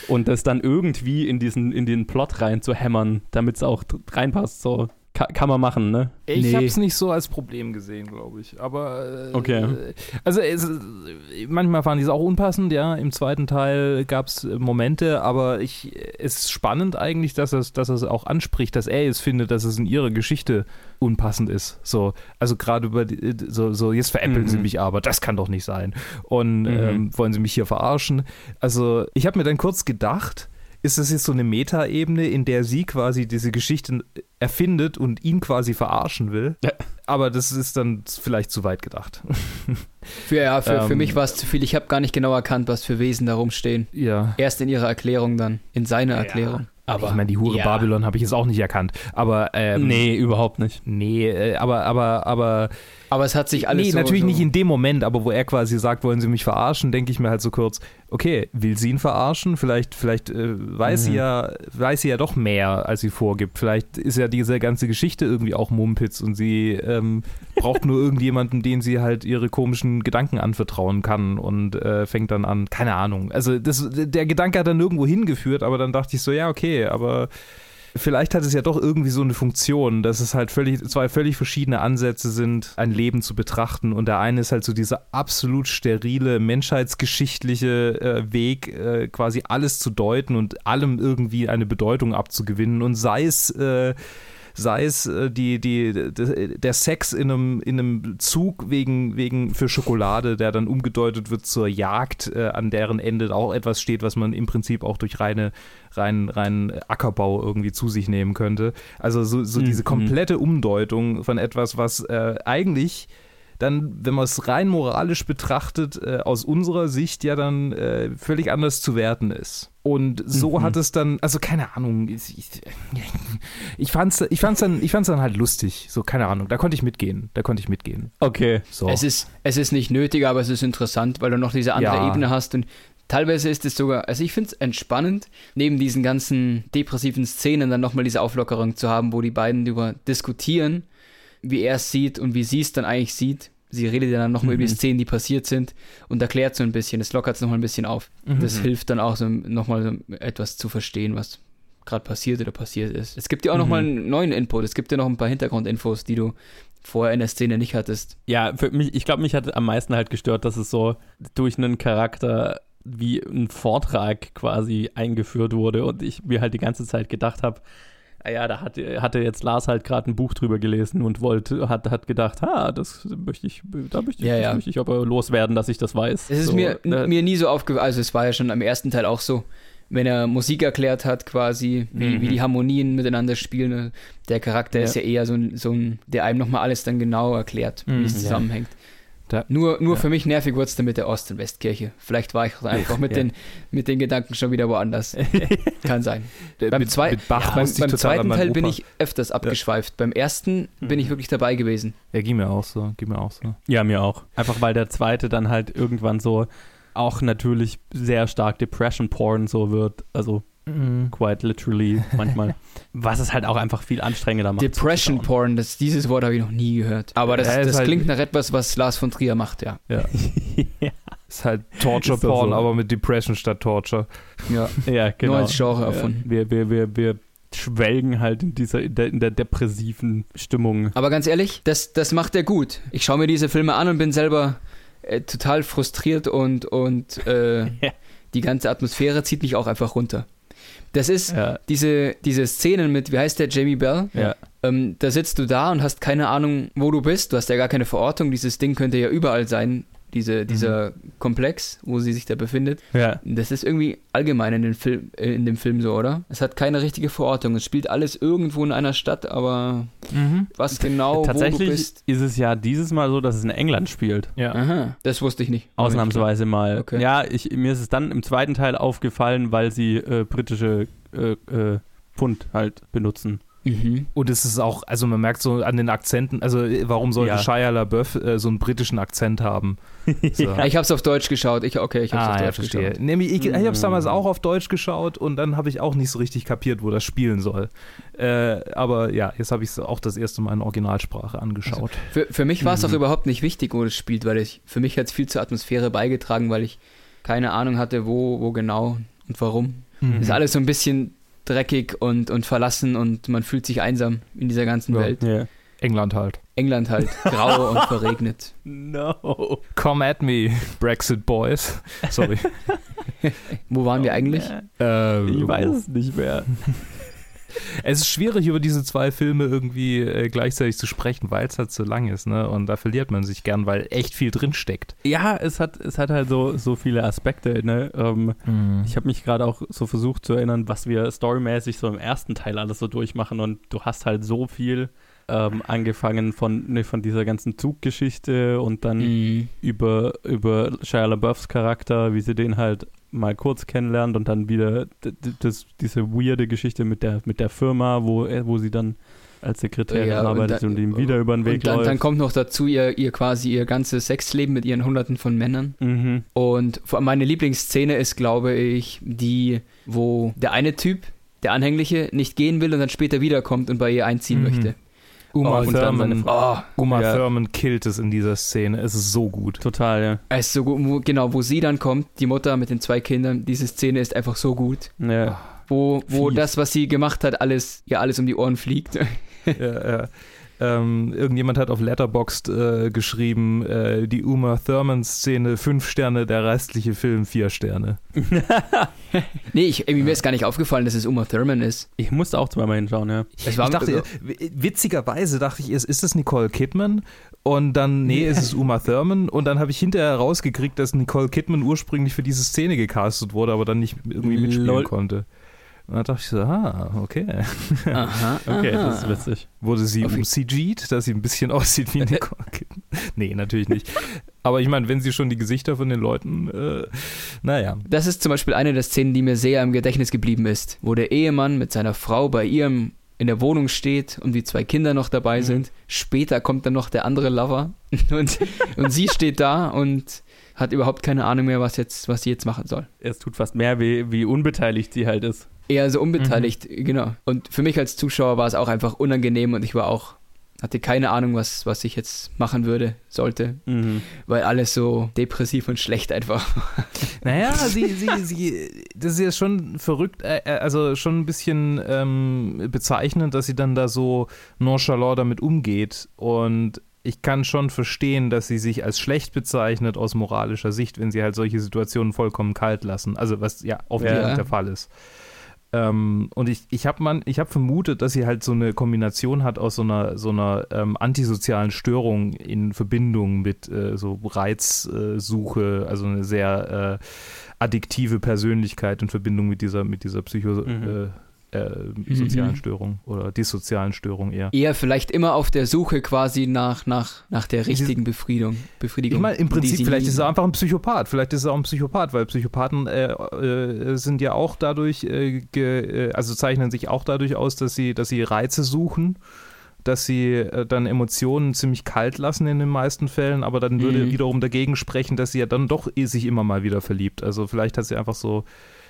und das dann irgendwie in diesen, in den Plot rein zu hämmern, damit es auch reinpasst, so. Ka kann man machen, ne? Ich Nee. habe es nicht so als Problem gesehen, glaube ich. Aber äh, Okay. Also es, manchmal fand ich es auch unpassend, ja. Im zweiten Teil gab es Momente, aber ich es ist spannend eigentlich, dass es, dass es auch anspricht, dass er es findet, dass es in ihrer Geschichte unpassend ist. So, also gerade über die, so, so, jetzt veräppeln Mhm. sie mich aber, das kann doch nicht sein. Und Mhm. ähm, wollen sie mich hier verarschen? Also, ich habe mir dann kurz gedacht, ist das jetzt so eine Metaebene, in der sie quasi diese Geschichten erfindet und ihn quasi verarschen will? Ja. Aber das ist dann vielleicht zu weit gedacht. Für, ja, für, für Ähm, mich war es zu viel. Ich habe gar nicht genau erkannt, was für Wesen da rumstehen. Ja. Erst in ihrer Erklärung dann, in seiner Ja. Erklärung. Aber ich meine, die Hure ja. Babylon habe ich jetzt auch nicht erkannt. Aber ähm, nee, überhaupt nicht. Nee, äh, aber, aber, aber. Aber es hat sich alles nee, so, natürlich so nicht in dem Moment, aber wo er quasi sagt, wollen Sie mich verarschen, denke ich mir halt so kurz, okay, will sie ihn verarschen? Vielleicht, vielleicht äh, weiß sie Mhm. ja, weiß sie ja doch mehr, als sie vorgibt. Vielleicht ist ja diese ganze Geschichte irgendwie auch Mumpitz und sie ähm, braucht nur irgendjemanden, den sie halt ihre komischen Gedanken anvertrauen kann und äh, fängt dann an, keine Ahnung. Also das, der Gedanke hat dann nirgendwo hingeführt, aber dann dachte ich so, ja, okay, aber Vielleicht hat es ja doch irgendwie so eine Funktion, dass es halt völlig, zwei völlig verschiedene Ansätze sind, ein Leben zu betrachten. Und der eine ist halt so dieser absolut sterile, menschheitsgeschichtliche äh, Weg, äh, quasi alles zu deuten und allem irgendwie eine Bedeutung abzugewinnen. Und sei es äh, sei es äh, die, die, de- der Sex in einem, in einem Zug wegen, wegen für Schokolade, der dann umgedeutet wird zur Jagd, äh, an deren Ende auch etwas steht, was man im Prinzip auch durch reine, rein, rein Ackerbau irgendwie zu sich nehmen könnte. Also so, so Mhm. diese komplette Umdeutung von etwas, was äh, eigentlich dann, wenn man es rein moralisch betrachtet, äh, aus unserer Sicht ja dann äh, völlig anders zu werten ist. Und so Mhm. hat es dann, also keine Ahnung, ich, ich, ich fand's, ich fand's dann, ich fand's dann halt lustig. So, keine Ahnung, da konnte ich mitgehen. Da konnte ich mitgehen. Okay. So. Es ist, es ist nicht nötig, aber es ist interessant, weil du noch diese andere Ja. Ebene hast und teilweise ist es sogar, also ich finde es entspannend, neben diesen ganzen depressiven Szenen dann nochmal diese Auflockerung zu haben, wo die beiden darüber diskutieren, wie er es sieht und wie sie es dann eigentlich sieht. Sie redet ja dann nochmal über die Mhm. Szenen, die passiert sind und erklärt so ein bisschen, das lockert es nochmal ein bisschen auf. Das Mhm. hilft dann auch so nochmal so etwas zu verstehen, was gerade passiert oder passiert ist. Es gibt ja auch Mhm. nochmal einen neuen Input, es gibt ja noch ein paar Hintergrundinfos, die du vorher in der Szene nicht hattest. Ja, für mich, ich glaube, mich hat am meisten halt gestört, dass es so durch einen Charakter wie ein Vortrag quasi eingeführt wurde und ich mir halt die ganze Zeit gedacht habe, ja, da hat, hatte jetzt Lars halt gerade ein Buch drüber gelesen und wollte, hat, hat gedacht, ha, das möchte ich, da möchte ich, Ja, ja. möchte ich aber loswerden, dass ich das weiß. Es ist so, mir, ne? mir nie so aufgefallen, also es war ja schon am ersten Teil auch so, wenn er Musik erklärt hat, quasi, wie, Mhm. wie die Harmonien miteinander spielen. ne? Der Charakter Ja. ist ja eher so ein, so ein der einem nochmal alles dann genau erklärt, Mhm. wie es Ja. Da- nur nur ja. für mich nervig wurde es dann mit der Ost- und Westkirche. Vielleicht war ich auch einfach mit, Ja. den, mit den Gedanken schon wieder woanders. Kann sein. Der- beim mit, zwei- mit Bach Ja, beim beim zweiten Teil bin Opa. ich öfters abgeschweift. Beim ersten bin ich wirklich dabei gewesen. Ja, ging mir auch so, ging mir auch so. Ja, mir auch. Einfach weil der zweite dann halt irgendwann so auch natürlich sehr stark Depression-Porn so wird. Also quite literally manchmal. Was es halt auch einfach viel anstrengender macht. Depression. Porn, das, dieses Wort habe ich noch nie gehört. Aber das, Ja, das halt- klingt nach etwas, was Lars von Trier macht, ja. Ja. ja, Ist halt Torture Ist Porn, so. aber mit Depression statt Torture. ja. ja, genau. Nur als Genre Ja, erfunden. Wir, wir, wir, wir schwelgen halt in dieser, in der, in der depressiven Stimmung. Aber ganz ehrlich, das, das macht er gut. Ich schaue mir diese Filme an und bin selber äh, total frustriert und, und äh, Ja. die ganze Atmosphäre zieht mich auch einfach runter. Das ist Ja, diese, diese Szenen mit, wie heißt der, Jamie Bell? ja. Ähm, da sitzt du da und hast keine Ahnung, wo du bist. Du hast ja gar keine Verortung. Dieses Ding könnte ja überall sein, diese, dieser Komplex, wo sie sich da befindet. Ja. Das ist irgendwie allgemein in, den Film, äh, in dem Film so, oder? Es hat keine richtige Verortung. Es spielt alles irgendwo in einer Stadt, aber was genau, wo du Tatsächlich bist. ist es ja dieses Mal so, dass es in England spielt. Ja. Aha, das wusste ich nicht. Ausnahmsweise mal. Okay. Ja, ich, mir ist es dann im zweiten Teil aufgefallen, weil sie äh, britische äh, äh, Pfund halt benutzen. Mhm. Und es ist auch, also man merkt so an den Akzenten, also äh, warum sollte Ja. Shia LaBeouf äh, so einen britischen Akzent haben? So. Ja, ich habe es auf Deutsch geschaut. Ich, okay, ich habe es Ah, auf Deutsch verstehe. geschaut. Nämlich, ich, ich habe es Mm. damals auch auf Deutsch geschaut und dann habe ich auch nicht so richtig kapiert, wo das spielen soll. Äh, aber ja, jetzt habe ich es auch das erste Mal in Originalsprache angeschaut. Für, für mich war es Mhm. auch überhaupt nicht wichtig, wo das spielt, weil ich, für mich hat es viel zur Atmosphäre beigetragen, weil ich keine Ahnung hatte, wo, wo genau und warum. Mhm. Ist alles so ein bisschen dreckig und, und verlassen und man fühlt sich einsam in dieser ganzen Ja. Welt. Ja. England halt. England halt, grau und verregnet. No. Come at me, Brexit Boys. Sorry. Wo waren wir eigentlich? Äh, Ich weiß es nicht mehr. Es ist schwierig, über diese zwei Filme irgendwie äh, gleichzeitig zu sprechen, weil es halt so lang ist, ne? Und da verliert man sich gern, weil echt viel drin steckt. Ja, es hat, es hat halt so, so viele Aspekte. Ne? Ähm, ich habe mich gerade auch so versucht zu erinnern, was wir storymäßig so im ersten Teil alles so durchmachen und du hast halt so viel ähm, angefangen von, ne, von dieser ganzen Zuggeschichte und dann Mhm. über, über Shia LaBeoufs Charakter, wie sie den halt mal kurz kennenlernt und dann wieder das, diese weirde Geschichte mit der, mit der Firma, wo, er- wo sie dann als Sekretärin Ja, und arbeitet dann- und, ihm wieder über den Weg Und dann, läuft. dann kommt noch dazu ihr, ihr quasi ihr ganzes Sexleben mit ihren Hunderten von Männern. mhm. Und meine Lieblingsszene ist, glaube ich, die, wo der eine Typ, der Anhängliche, nicht gehen will und dann später wiederkommt und bei ihr einziehen Mhm. möchte. Uma und dann seine Thurman, Oh, Uma Ja. Thurman killt es in dieser Szene. Es ist so gut. Total, ja. es ist so gut, wo, genau, wo sie dann kommt, die Mutter mit den zwei Kindern, diese Szene ist einfach so gut. ja. Wo, wo Fies. das, was sie gemacht hat, alles, ihr alles um die Ohren fliegt. ja, ja. Ähm, irgendjemand hat auf Letterboxd äh, geschrieben, äh, die Uma Thurman-Szene fünf Sterne, der restliche Film vier Sterne. nee, ich, mir ist gar nicht aufgefallen, dass es Uma Thurman ist. Ich musste auch zweimal hinschauen, ja. Ich dachte, w- witzigerweise dachte ich, ist, ist das Nicole Kidman? Und dann, nee, es ist Uma Thurman. Und dann habe ich hinterher rausgekriegt, dass Nicole Kidman ursprünglich für diese Szene gecastet wurde, aber dann nicht irgendwie mitspielen Lol. konnte. Und dann dachte ich so, ah, okay. aha, Okay, aha. das ist witzig. Wurde sie Auf um CG'd, dass sie ein bisschen aussieht wie Nicole Kidman? Nee, natürlich nicht. Aber ich meine, wenn sie schon die Gesichter von den Leuten, äh, naja. Das ist zum Beispiel eine der Szenen, die mir sehr im Gedächtnis geblieben ist, wo der Ehemann mit seiner Frau bei ihrem in der Wohnung steht und die zwei Kinder noch dabei Mhm. sind. Später kommt dann noch der andere Lover und, und sie steht da und hat überhaupt keine Ahnung mehr, was, jetzt, was sie jetzt machen soll. Es tut fast mehr weh, wie unbeteiligt sie halt ist. Eher so unbeteiligt, genau. Und für mich als Zuschauer war es auch einfach unangenehm und ich war auch, hatte keine Ahnung, was, was ich jetzt machen würde, sollte, Mhm. weil alles so depressiv und schlecht einfach. Naja, sie, sie, sie, das ist ja schon verrückt, äh, äh, also schon ein bisschen ähm, bezeichnend, dass sie dann da so nonchalant damit umgeht. Und ich kann schon verstehen, dass sie sich als schlecht bezeichnet aus moralischer Sicht, wenn sie halt solche Situationen vollkommen kalt lassen. Also was ja offensichtlich Ja. der Fall ist. Ähm, und ich, ich habe hab vermutet, dass sie halt so eine Kombination hat aus so einer, so einer ähm, antisozialen Störung in Verbindung mit äh, so Reizsuche, also eine sehr äh, addiktive Persönlichkeit in Verbindung mit dieser, mit dieser psycho, Mhm. Äh, sozialen Mhm. Störung oder dissozialen Störung eher. Eher vielleicht immer auf der Suche quasi nach, nach, nach der richtigen Befriedigung. Befriedigung Ich meine, im Prinzip, vielleicht ist er einfach ein Psychopath. Vielleicht ist er auch ein Psychopath, weil Psychopathen äh, äh, sind ja auch dadurch, äh, ge, äh, also zeichnen sich auch dadurch aus, dass sie, dass sie Reize suchen, dass sie äh, dann Emotionen ziemlich kalt lassen in den meisten Fällen, aber dann würde Mhm. wiederum dagegen sprechen, dass sie ja dann doch eh sich immer mal wieder verliebt. Also vielleicht hat sie einfach so.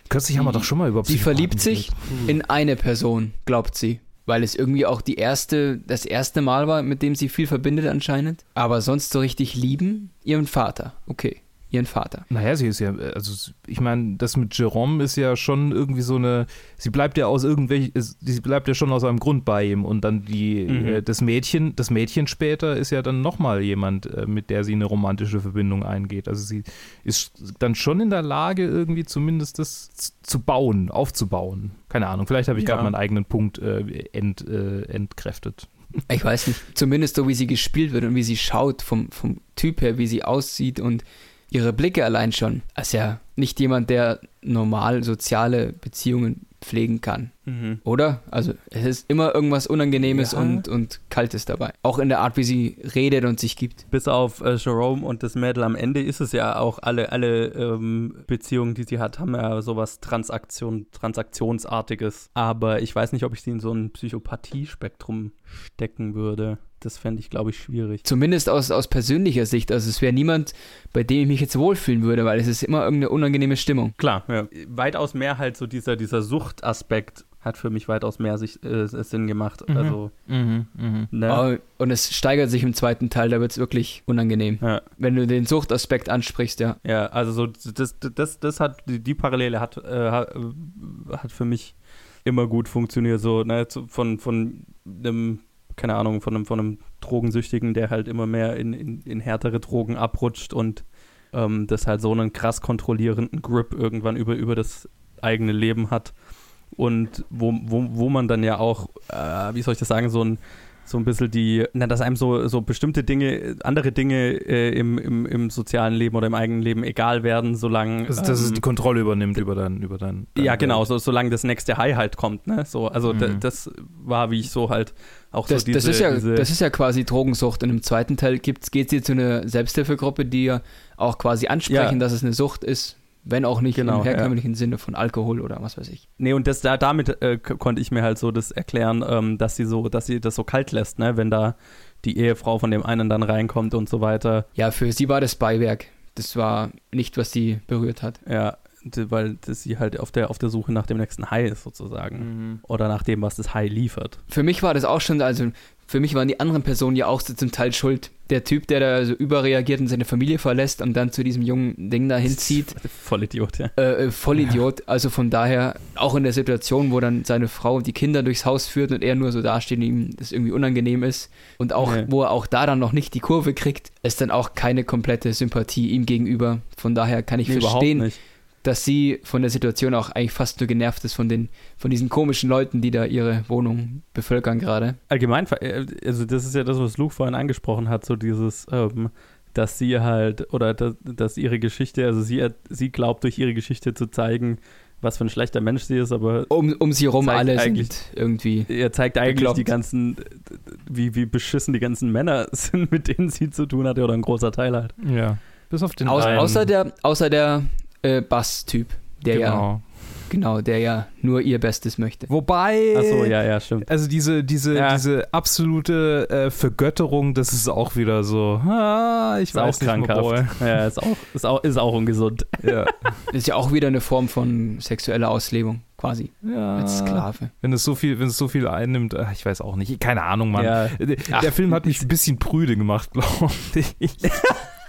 Kürzlich haben wir doch schon mal über sie verliebt sich geredet. in eine Person, glaubt sie. Weil es irgendwie auch die erste, das erste Mal war, mit dem sie viel verbindet anscheinend. Aber sonst so richtig lieben, ihren Vater. Okay. Ihren Vater. Naja, sie ist ja, also ich meine, das mit Jerome ist ja schon irgendwie so eine, sie bleibt ja aus irgendwelchen, sie bleibt ja schon aus einem Grund bei ihm und dann die, Mhm. äh, das Mädchen, das Mädchen später ist ja dann nochmal jemand, äh, mit der sie eine romantische Verbindung eingeht. Also sie ist dann schon in der Lage, irgendwie zumindest das zu bauen, aufzubauen. Keine Ahnung, vielleicht habe ich Ja. gerade meinen eigenen Punkt äh, ent, äh, entkräftet. Ich weiß nicht. Zumindest so, wie sie gespielt wird und wie sie schaut, vom, vom Typ her, wie sie aussieht und ihre Blicke allein schon. Als ja nicht jemand, der normal soziale Beziehungen pflegen kann. Mhm. Oder? Also es ist immer irgendwas Unangenehmes Ja. und, und Kaltes dabei. Auch in der Art, wie sie redet und sich gibt. Bis auf äh, Jerome und das Mädel am Ende ist es ja auch, alle, alle ähm, Beziehungen, die sie hat, haben ja sowas Transaktion, Transaktionsartiges. Aber ich weiß nicht, ob ich sie in so ein Psychopathie-Spektrum stecken würde. Das fände ich, glaube ich, schwierig. Zumindest aus, aus persönlicher Sicht. Also es wäre niemand, bei dem ich mich jetzt wohlfühlen würde, weil es ist immer irgendeine unangenehme Stimmung. Klar, ja. Weitaus mehr halt so dieser, dieser Suchtaspekt hat für mich weitaus mehr sich, äh, Sinn gemacht. Mhm. Also, Mhm, mhm. ne? Aber- Und es steigert sich im zweiten Teil, da wird es wirklich unangenehm. Ja. Wenn du den Suchtaspekt ansprichst, ja. Ja, also so das, das, das hat, die, die Parallele hat, äh, hat, äh, hat für mich immer gut funktioniert. So, ne, zu- von, von einem, keine Ahnung, von einem, von einem Drogensüchtigen, der halt immer mehr in, in, in härtere Drogen abrutscht und ähm, das halt so einen krass kontrollierenden Grip irgendwann über, über das eigene Leben hat. Und wo, wo, wo man dann ja auch, äh, wie soll ich das sagen, so ein so ein bisschen die, na, dass einem so, so bestimmte Dinge, andere Dinge äh, im, im, im sozialen Leben oder im eigenen Leben egal werden, solange. Also, dass es ähm, die Kontrolle übernimmt über dein, über dein, dein ja, genau, so, solange das nächste High halt kommt, ne? So, also da- Mhm. das war, wie ich so halt auch Das, so diese, das, ist ja, diese das ist ja quasi Drogensucht. Und im zweiten Teil gibt's, geht sie zu einer Selbsthilfegruppe, die ja auch quasi ansprechen, Ja. dass es eine Sucht ist, wenn auch nicht Genau, im herkömmlichen Sinne von Alkohol oder was weiß ich. Nee, und das, da, damit äh, konnte ich mir halt so das erklären, ähm, dass sie so, dass sie das so kalt lässt, ne, wenn da die Ehefrau von dem einen dann reinkommt und so weiter. Ja, für sie war das Beiwerk. Das war nicht, was sie berührt hat. Ja, weil sie halt auf der, auf der Suche nach dem nächsten High ist, sozusagen. Mhm. Oder nach dem, was das High liefert. Für mich war das auch schon, also für mich waren die anderen Personen ja auch so zum Teil schuld. Der Typ, der da so überreagiert und seine Familie verlässt und dann zu diesem jungen Ding da hinzieht, Vollidiot, ja. äh, äh, Vollidiot. Also von daher, auch in der Situation, wo dann seine Frau die Kinder durchs Haus führt und er nur so dasteht und ihm das irgendwie unangenehm ist und auch, Ja. wo er auch da dann noch nicht die Kurve kriegt, ist dann auch keine komplette Sympathie ihm gegenüber. Von daher kann ich Nee, verstehen, nicht. Dass sie von der Situation auch eigentlich fast nur genervt ist von den, von diesen komischen Leuten, die da ihre Wohnung bevölkern gerade. Allgemein, äh, also das ist ja das, was Luke vorhin angesprochen hat, so dieses, ähm, dass sie halt, oder dass, dass ihre Geschichte, also sie, hat- sie glaubt durch ihre Geschichte zu zeigen, was für ein schlechter Mensch sie ist, aber Um, um sie rum alle eigentlich- sind irgendwie. er zeigt eigentlich Bekloppt. die ganzen, wie, wie beschissen die ganzen Männer sind, mit denen sie zu tun hatte, oder ein großer Teil halt. Ja. Bis auf den Au, einen. außer der, außer der äh, Bass-Typ, der ja, genau. genau, der ja nur ihr Bestes möchte. Wobei. Achso, ja, ja, stimmt. Also diese, diese, Ja. diese absolute äh, Vergötterung, das ist auch wieder so, ah, ich Ist weiß auch nicht, krankhaft. Ja, ist auch, ist auch, ist auch ungesund. Ja. Das ist ja auch wieder eine Form von sexueller Auslebung, quasi. ja. Als Sklave. Wenn es so viel, wenn es so viel einnimmt, ach, ich weiß auch nicht, keine Ahnung, Mann. Ja. Der, der Ach, Film hat mich ein bisschen prüde gemacht, glaube ich.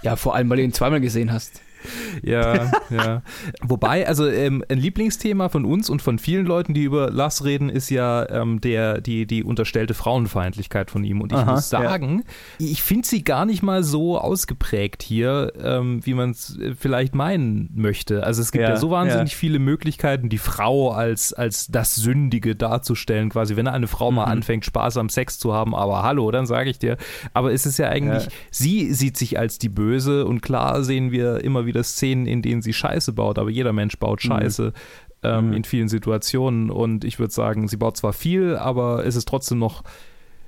Ja, vor allem, weil du ihn zweimal gesehen hast. Ja, ja. Wobei, also ähm, ein Lieblingsthema von uns und von vielen Leuten, die über Lass reden, ist ja ähm, der, die, die unterstellte Frauenfeindlichkeit von ihm. Und ich Aha, muss sagen, ich finde sie gar nicht mal so ausgeprägt hier, ähm, wie man es vielleicht meinen möchte. Also es gibt ja, Ja, so wahnsinnig ja. viele Möglichkeiten, die Frau als, als das Sündige darzustellen, quasi. Wenn eine Frau mal Mhm. anfängt, Spaß am Sex zu haben, aber hallo, dann sage ich dir. Aber es ist ja eigentlich, Ja. sie sieht sich als die Böse und klar sehen wir immer wieder Szenen, in denen sie Scheiße baut, aber jeder Mensch baut Mhm. Scheiße ähm, Mhm. in vielen Situationen und ich würde sagen, sie baut zwar viel, aber es ist trotzdem noch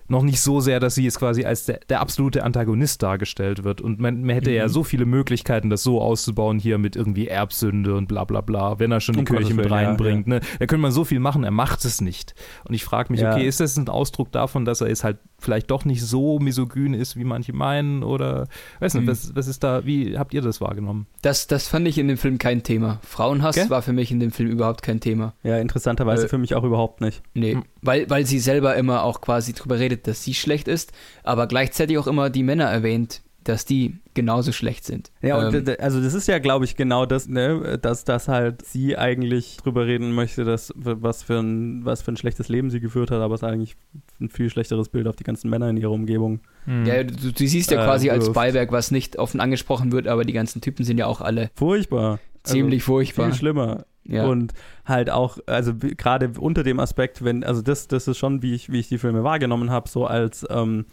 noch nicht so sehr, dass sie jetzt quasi als der, der absolute Antagonist dargestellt wird. Und man, man hätte ja Mhm. so viele Möglichkeiten, das so auszubauen hier mit irgendwie Erbsünde und bla bla bla, wenn er schon die Um Kirche mit Willen, ja, reinbringt. Ne? Da könnte man so viel machen, er macht es nicht. Und ich frage mich, Ja. okay, ist das ein Ausdruck davon, dass er jetzt halt vielleicht doch nicht so misogyn ist, wie manche meinen? Oder weiß nicht, Mhm. was, was ist da, wie habt ihr das wahrgenommen? Das, das fand ich in dem Film kein Thema. Frauenhass Gell? war für mich in dem Film überhaupt kein Thema. Ja, interessanterweise Äh, für mich auch überhaupt nicht. Nee, Hm. weil, weil sie selber immer auch quasi drüber redet, dass sie schlecht ist, aber gleichzeitig auch immer die Männer erwähnt, dass die genauso schlecht sind. Ja, und Ähm, also das ist ja, glaube ich, genau das, ne, dass, dass halt sie eigentlich drüber reden möchte, dass was für ein, was für ein schlechtes Leben sie geführt hat, aber es ist eigentlich ein viel schlechteres Bild auf die ganzen Männer in ihrer Umgebung. Hm. ja, du, du siehst ja Äh, quasi als wirft. Beiwerk, was nicht offen angesprochen wird, aber die ganzen Typen sind ja auch alle Furchtbar. ziemlich also, furchtbar. Viel schlimmer. Ja. Und halt auch, also gerade unter dem Aspekt, wenn, also das, das ist schon, wie ich, wie ich die Filme wahrgenommen habe, so als ähm,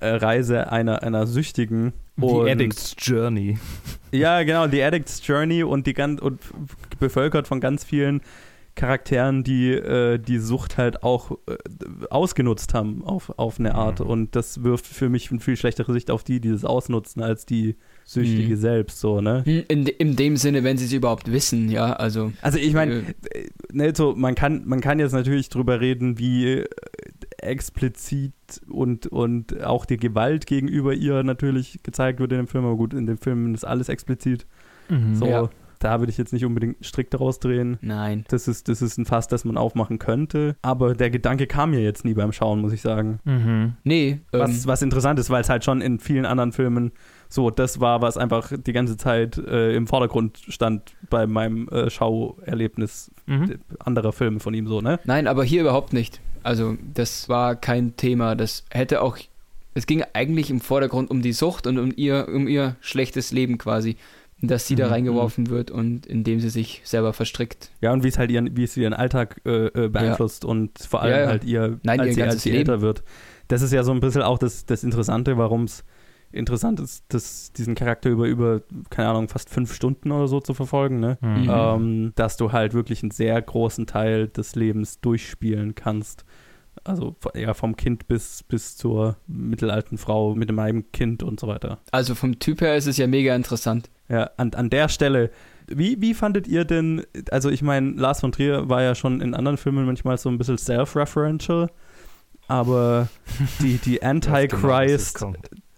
äh, Reise einer, einer Süchtigen. The Und- Addict's Journey. Ja, genau, die Addict's Journey und die ganz und bevölkert von ganz vielen Charakteren, die äh, die Sucht halt auch äh, ausgenutzt haben auf, auf eine Art. Mhm. Und das wirft für mich eine viel schlechtere Sicht auf die, die das ausnutzen, als die Süchtige Mhm. selbst, so, ne? Hm, In, in dem Sinne, wenn sie es überhaupt wissen, ja, also. Also ich meine, äh, ne, so, man kann, man kann jetzt natürlich drüber reden, wie äh, explizit und, und auch die Gewalt gegenüber ihr natürlich gezeigt wird in dem Film, aber gut, in dem Film ist alles explizit. So, Ja. Da würde ich jetzt nicht unbedingt strikt daraus drehen. nein. Das ist, das ist ein Fass, das man aufmachen könnte. Aber der Gedanke kam mir jetzt nie beim Schauen, muss ich sagen. Mhm. Nee, Was, ähm, was interessant ist, weil es halt schon in vielen anderen Filmen so das war, was einfach die ganze Zeit äh, im Vordergrund stand bei meinem äh, Schauerlebnis Mhm. anderer Filme von ihm so, ne? nein, aber hier überhaupt nicht. Also, das war kein Thema. Das hätte auch. Es ging eigentlich im Vordergrund um die Sucht und um ihr, um ihr schlechtes Leben quasi. Dass sie da Mhm, reingeworfen wird und indem sie sich selber verstrickt. Ja, und wie es halt ihren, wie es ihren Alltag äh, äh, beeinflusst und vor allem Ja, ja. halt ihr, Nein, als ihr sie, als sie Leben. älter wird. Das ist ja so ein bisschen auch das, das Interessante, warum es interessant ist, das, diesen Charakter über, über, keine Ahnung, fast fünf Stunden oder so zu verfolgen, ne? Mhm. Mhm. ähm, dass du halt wirklich einen sehr großen Teil des Lebens durchspielen kannst. Also ja, vom Kind bis, bis zur mittelalten Frau mit einem Kind und so weiter. Also vom Typ her ist es ja mega interessant. Ja, an, an der Stelle, wie, wie fandet ihr denn, also ich meine, Lars von Trier war ja schon in anderen Filmen manchmal so ein bisschen self-referential, aber die, die Antichrist,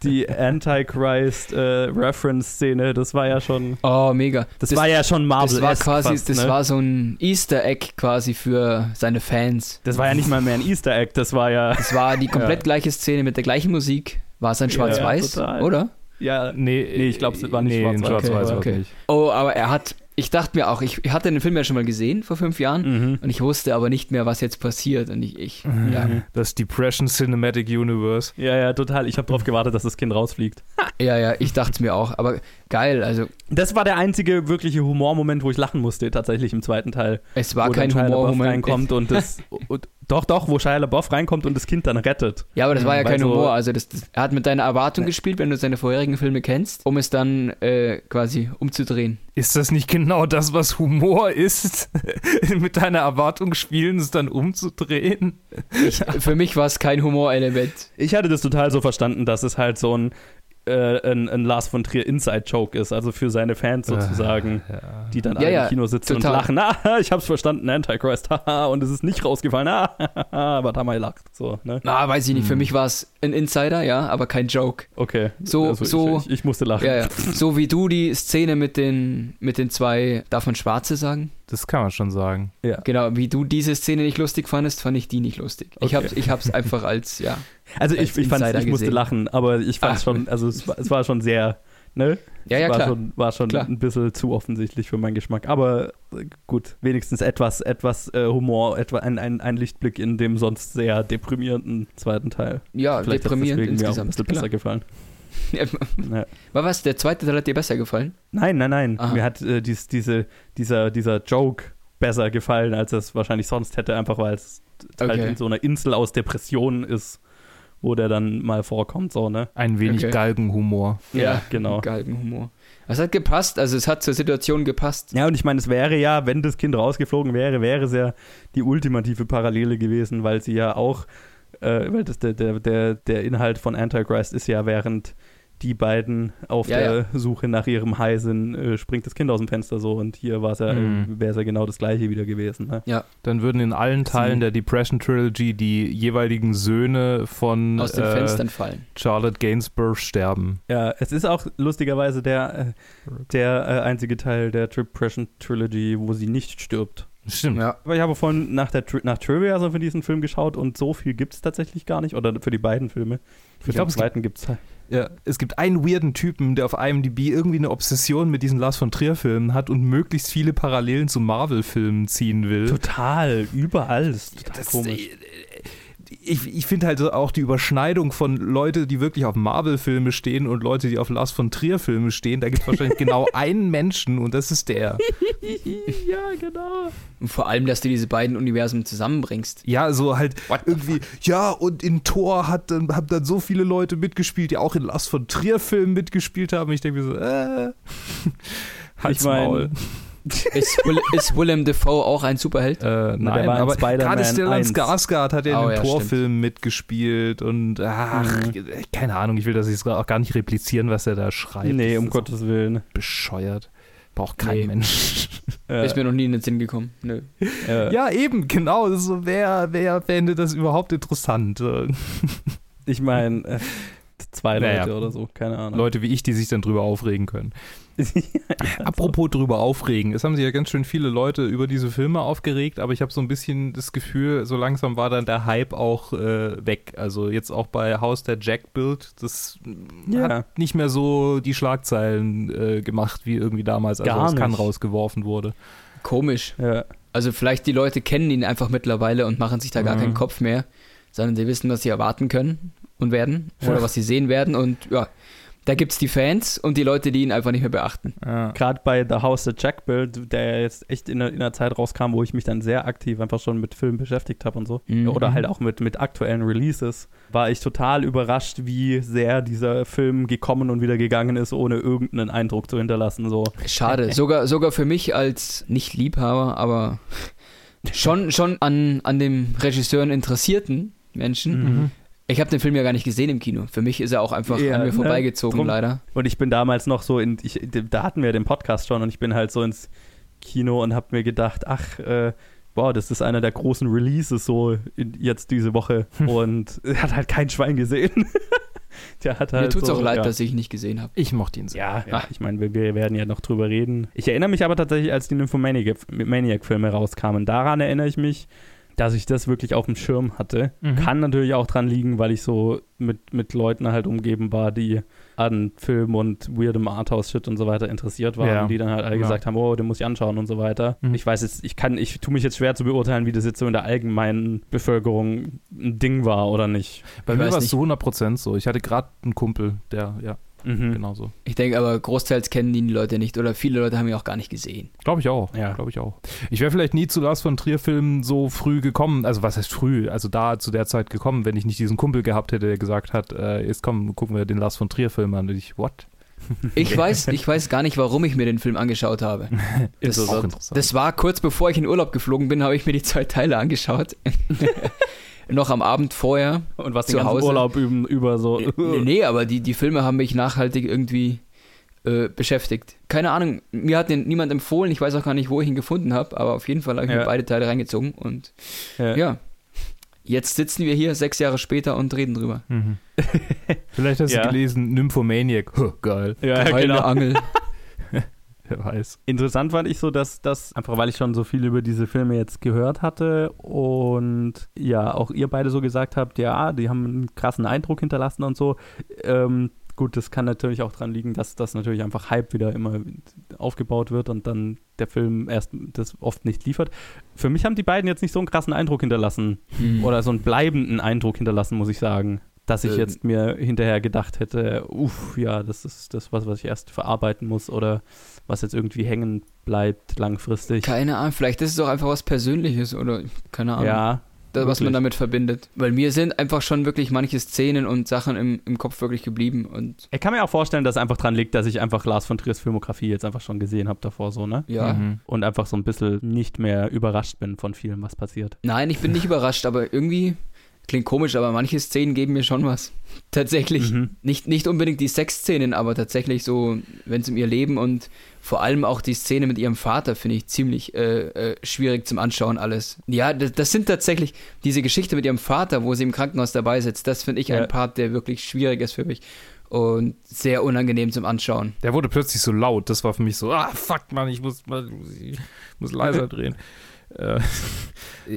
die Antichrist-Reference-Szene, das war ja schon, Oh, mega. das, war ja schon Marvel. Das war quasi, fast, das ne? war so ein Easter Egg quasi für seine Fans. Das war ja nicht mal mehr ein Easter Egg, das war ja. Das war die komplett Ja. gleiche Szene mit der gleichen Musik. War es ein Ja, Schwarz-Weiß, total. oder? Ja, Nee, Nee, ich glaub, es war nicht nee, in schwarz-weiß. schwarz-weiß Okay. Oh, aber er hat, ich dachte mir auch, ich hatte den Film ja schon mal gesehen vor fünf Jahren mhm. und ich wusste aber nicht mehr, was jetzt passiert. Und ich, ich ja. Mhm. Das Depression Cinematic Universe. ja, ja, total. Ich habe darauf gewartet, dass das Kind rausfliegt. ja, ja, ich dachte es mir auch. Aber geil, also Das war der einzige wirkliche Humormoment, wo ich lachen musste, tatsächlich im zweiten Teil. es war wo kein Humormoment. reinkommt und das. und, doch, doch, wo Shia LaBeouf reinkommt und das Kind dann rettet. Ja, aber das war ja Weil kein so- Humor. Also das, das, er hat mit deiner Erwartung Nee. gespielt, wenn du seine vorherigen Filme kennst, um es dann äh, quasi umzudrehen. Ist das nicht genau das, was Humor ist? Mit deiner Erwartung spielen, es dann umzudrehen? Ich, für mich war es kein Humorelement. Ich hatte das total so verstanden, dass es halt so ein, äh, ein, ein Lars von Trier Inside-Joke ist, also für seine Fans sozusagen, Ja. die dann Ja, alle ja, im Kino sitzen total. und lachen. Ah, ich hab's verstanden, Antichrist, haha, und es ist nicht rausgefallen, ah, aber da haben wir gelacht. So, ne? Na, weiß ich nicht. Für Hm. mich war es ein Insider, ja, aber kein Joke. Okay. So- also so- Ich, ich, ich musste lachen. Ja, ja. So wie du die Szene mit den, mit den zwei, darf man Schwarze sagen? Das kann man schon sagen. Genau, wie du diese Szene nicht lustig fandest, fand ich die nicht lustig. Ich, Okay. hab's, ich hab's einfach als, ja. Also ich, als ich, Insider ich musste lachen, aber ich fand es Ach. schon, also es war, es war schon sehr, ne? Ja, ja, war klar. schon, war schon Klar. ein bisschen zu offensichtlich für meinen Geschmack. Aber äh, gut, wenigstens etwas, etwas äh, Humor, etwa ein, ein, ein Lichtblick in dem sonst sehr deprimierenden zweiten Teil. Ja, Vielleicht hat deprimierend deswegen mir auch ein insgesamt. bisschen Klar. besser gefallen. Ja. War was, der zweite Teil hat dir besser gefallen? Nein, nein, nein. Aha. Mir hat äh, dies, diese, dieser, dieser Joke besser gefallen, als es wahrscheinlich sonst hätte, einfach weil es halt Okay. in so einer Insel aus Depressionen ist, wo der dann mal vorkommt, so, ne? Ein wenig Okay. Galgenhumor. Ja, genau. Galgenhumor. Es hat gepasst, also es hat zur Situation gepasst. Ja, und ich meine, es wäre ja, wenn das Kind rausgeflogen wäre, wäre es ja die ultimative Parallele gewesen, weil sie ja auch, äh, weil das der, der, der, der Inhalt von Antichrist ist ja, während die beiden auf Ja, der ja. Suche nach ihrem Hai sind, äh, springt das Kind aus dem Fenster so und hier war es ja, Mhm. wäre es ja genau das gleiche wieder gewesen. Ne? Dann würden in allen Teilen Sie- der Depression Trilogy die jeweiligen Söhne von Aus den äh, Fenstern fallen. Charlotte Gainsbourg sterben. Ja, es ist auch lustigerweise der, äh, der äh, einzige Teil der Depression Trilogy, wo sie nicht stirbt. Stimmt. Ja. Aber ich habe vorhin nach, der, nach Trivia so für diesen Film geschaut und so viel gibt es tatsächlich gar nicht. Oder für die beiden Filme. Für Ich glaub, den es zweiten gibt es halt. Ja, es gibt einen weirden Typen, der auf IMDb irgendwie eine Obsession mit diesen Lars von Trier-Filmen hat und möglichst viele Parallelen zu Marvel-Filmen ziehen will. Total, überall. Das ist total Das, komisch. Ich ich finde halt so auch die Überschneidung von Leute, die wirklich auf Marvel-Filme stehen und Leute, die auf Lars von Trier-Filme stehen. Da gibt es wahrscheinlich genau einen Menschen und das ist der. ja, genau. Und vor allem, dass du diese beiden Universen zusammenbringst. Ja, so halt irgendwie, ja, und in Thor hat dann, haben dann so viele Leute mitgespielt, die auch in Lars von Trier-Filmen mitgespielt haben. Ich denke mir so, äh. Halt's Ich mein, Maul. Ist, Will, ist Willem Dafoe auch ein Superheld? Äh, nein, war in aber Spider-Man gerade Stellan 1. Skarsgård hat ja in Oh, den ja, Torfilmen mitgespielt und ach, keine Ahnung, ich will das jetzt auch gar nicht replizieren, was er da schreibt. Nee, Das um Gottes Willen. bescheuert. Braucht kein Nee. Mensch. Äh, Ist mir noch nie in den Sinn gekommen. Nö. äh, Ja, eben, genau. So, wer, wer fände das überhaupt interessant? Ich meine, äh, zwei Leute Naja. oder so, keine Ahnung. Leute wie ich, die sich dann drüber aufregen können. Apropos drüber aufregen, es haben sich ja ganz schön viele Leute über diese Filme aufgeregt, aber ich habe so ein bisschen das Gefühl, so langsam war dann der Hype auch äh, weg. Also jetzt auch bei Haus der Jack Build, das Ja. hat nicht mehr so die Schlagzeilen äh, gemacht wie irgendwie damals, als Gar er aus Cannes rausgeworfen wurde. Komisch. Ja. Also vielleicht die Leute kennen ihn einfach mittlerweile und machen sich da gar Mhm. keinen Kopf mehr, sondern sie wissen, was sie erwarten können und werden Ja. oder was sie sehen werden und ja, da gibt es die Fans und die Leute, die ihn einfach nicht mehr beachten. Ja. Gerade bei The House the Jack Build, der ja jetzt echt in einer, in einer Zeit rauskam, wo ich mich dann sehr aktiv einfach schon mit Filmen beschäftigt habe und so. Mhm. Oder halt auch mit, mit aktuellen Releases, war ich total überrascht, wie sehr dieser Film gekommen und wieder gegangen ist, ohne irgendeinen Eindruck zu hinterlassen. So. Schade, sogar, sogar für mich als nicht Liebhaber, aber schon, schon an, an dem Regisseuren interessierten Menschen. Mhm. Ich habe den Film ja gar nicht gesehen im Kino. Für mich ist er auch einfach Ja, an mir ne? vorbeigezogen, Drum- leider. Und ich bin damals noch so in, ich, da hatten wir den Podcast schon und ich bin halt so ins Kino und habe mir gedacht, ach, äh, boah, das ist einer der großen Releases so in, jetzt diese Woche und er hat halt kein Schwein gesehen. Der hat halt mir tut's so, auch leid, ja. dass ich ihn nicht gesehen habe. Ich mochte ihn sehr. Ja, ja, ich meine, wir, wir werden ja noch drüber reden. Ich erinnere mich aber tatsächlich, als die Nymphomaniac-Filme rauskamen, daran erinnere ich mich, dass ich das wirklich auf dem Schirm hatte. Mhm. Kann natürlich auch dran liegen, weil ich so mit, mit Leuten halt umgeben war, die an Film und weirdem Arthouse-Shit und so weiter interessiert waren, Ja. die dann halt alle Ja. gesagt haben, oh, den muss ich anschauen und so weiter. Mhm. Ich weiß jetzt, ich kann, ich tue mich jetzt schwer zu beurteilen, wie das jetzt so in der allgemeinen Bevölkerung ein Ding war oder nicht. Bei Ich mir war es zu 100% so. Ich hatte gerade einen Kumpel, der, ja, Mhm. genau so. Ich denke aber, großteils kennen ihn die Leute nicht oder viele Leute haben ihn auch gar nicht gesehen. Glaube ich auch. Ja. Glaube ich auch. Ich wäre vielleicht nie zu Lars von Trier-Filmen so früh gekommen. Also, was heißt früh? Also, da zu der Zeit gekommen, wenn ich nicht diesen Kumpel gehabt hätte, der gesagt hat: äh, Jetzt komm, gucken wir den Lars von Trier-Film an. Und ich, what? Ich weiß, ich weiß gar nicht, warum ich mir den Film angeschaut habe. Das, Auch interessant. das war kurz bevor ich in Urlaub geflogen bin, habe ich mir die zwei Teile angeschaut. Noch am Abend vorher. Und was Zu Hause? Urlaub üben, über so. Nee, nee, aber die, die Filme haben mich nachhaltig irgendwie äh, beschäftigt. Keine Ahnung, mir hat den niemand empfohlen, ich weiß auch gar nicht, wo ich ihn gefunden habe, aber auf jeden Fall habe ich Ja. mir beide Teile reingezogen und Ja. ja. Jetzt sitzen wir hier sechs Jahre später und reden drüber. Mhm. Vielleicht hast Ja. du gelesen: Nymphomaniac. Huh, geil. Ja, Keine genau. Angel. Wer weiß. Interessant fand ich so, dass das, einfach weil ich schon so viel über diese Filme jetzt gehört hatte und ja, auch ihr beide so gesagt habt, ja, die haben einen krassen Eindruck hinterlassen und so. Ähm, gut, das kann natürlich auch dran liegen, dass das natürlich einfach Hype wieder immer aufgebaut wird und dann der Film erst das oft nicht liefert. Für mich haben die beiden jetzt nicht so einen krassen Eindruck hinterlassen Hm. oder so einen bleibenden Eindruck hinterlassen, muss ich sagen. Dass ich Ähm. jetzt mir hinterher gedacht hätte, uff, ja, das ist das, was, was ich erst verarbeiten muss oder was jetzt irgendwie hängen bleibt langfristig. Keine Ahnung, vielleicht ist es auch einfach was Persönliches oder keine Ahnung, ja, da, was man damit verbindet. Weil mir sind einfach schon wirklich manche Szenen und Sachen im, im Kopf wirklich geblieben und ich kann mir auch vorstellen, dass es einfach dran liegt, dass ich einfach Lars von Triers Filmografie jetzt einfach schon gesehen habe davor so, ne? ja. Mhm. Und einfach so ein bisschen nicht mehr überrascht bin von vielem, was passiert. Nein, ich bin nicht überrascht, aber irgendwie klingt komisch, aber manche Szenen geben mir schon was. Tatsächlich. Mhm. Nicht, nicht unbedingt die Sexszenen, aber tatsächlich so, wenn es um ihr Leben und vor allem auch die Szene mit ihrem Vater finde ich ziemlich äh, äh, schwierig zum Anschauen alles. Ja, das, das sind tatsächlich diese Geschichte mit ihrem Vater, wo sie im Krankenhaus dabei sitzt. Das finde ich Ja. ein Part, der wirklich schwierig ist für mich und sehr unangenehm zum Anschauen. Der wurde plötzlich so laut. Das war für mich so: Ah, fuck, Mann, ich muss, ich muss leiser drehen. Äh,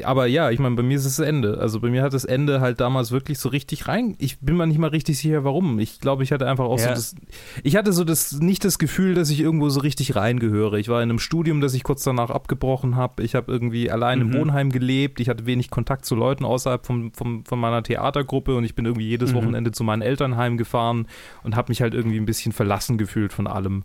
aber ja, ich meine, bei mir ist es das Ende. Also bei mir hat das Ende halt damals wirklich so richtig rein. Ich bin mir nicht mal richtig sicher, warum. Ich glaube, ich hatte einfach auch ja. so das. Ich hatte so das nicht das Gefühl, dass ich irgendwo so richtig reingehöre. Ich war in einem Studium, das ich kurz danach abgebrochen habe. Ich habe irgendwie allein mhm. im Wohnheim gelebt. Ich hatte wenig Kontakt zu Leuten außerhalb vom, vom, von meiner Theatergruppe und ich bin irgendwie jedes mhm. Wochenende zu meinen Eltern heimgefahren und habe mich halt irgendwie ein bisschen verlassen gefühlt von allem.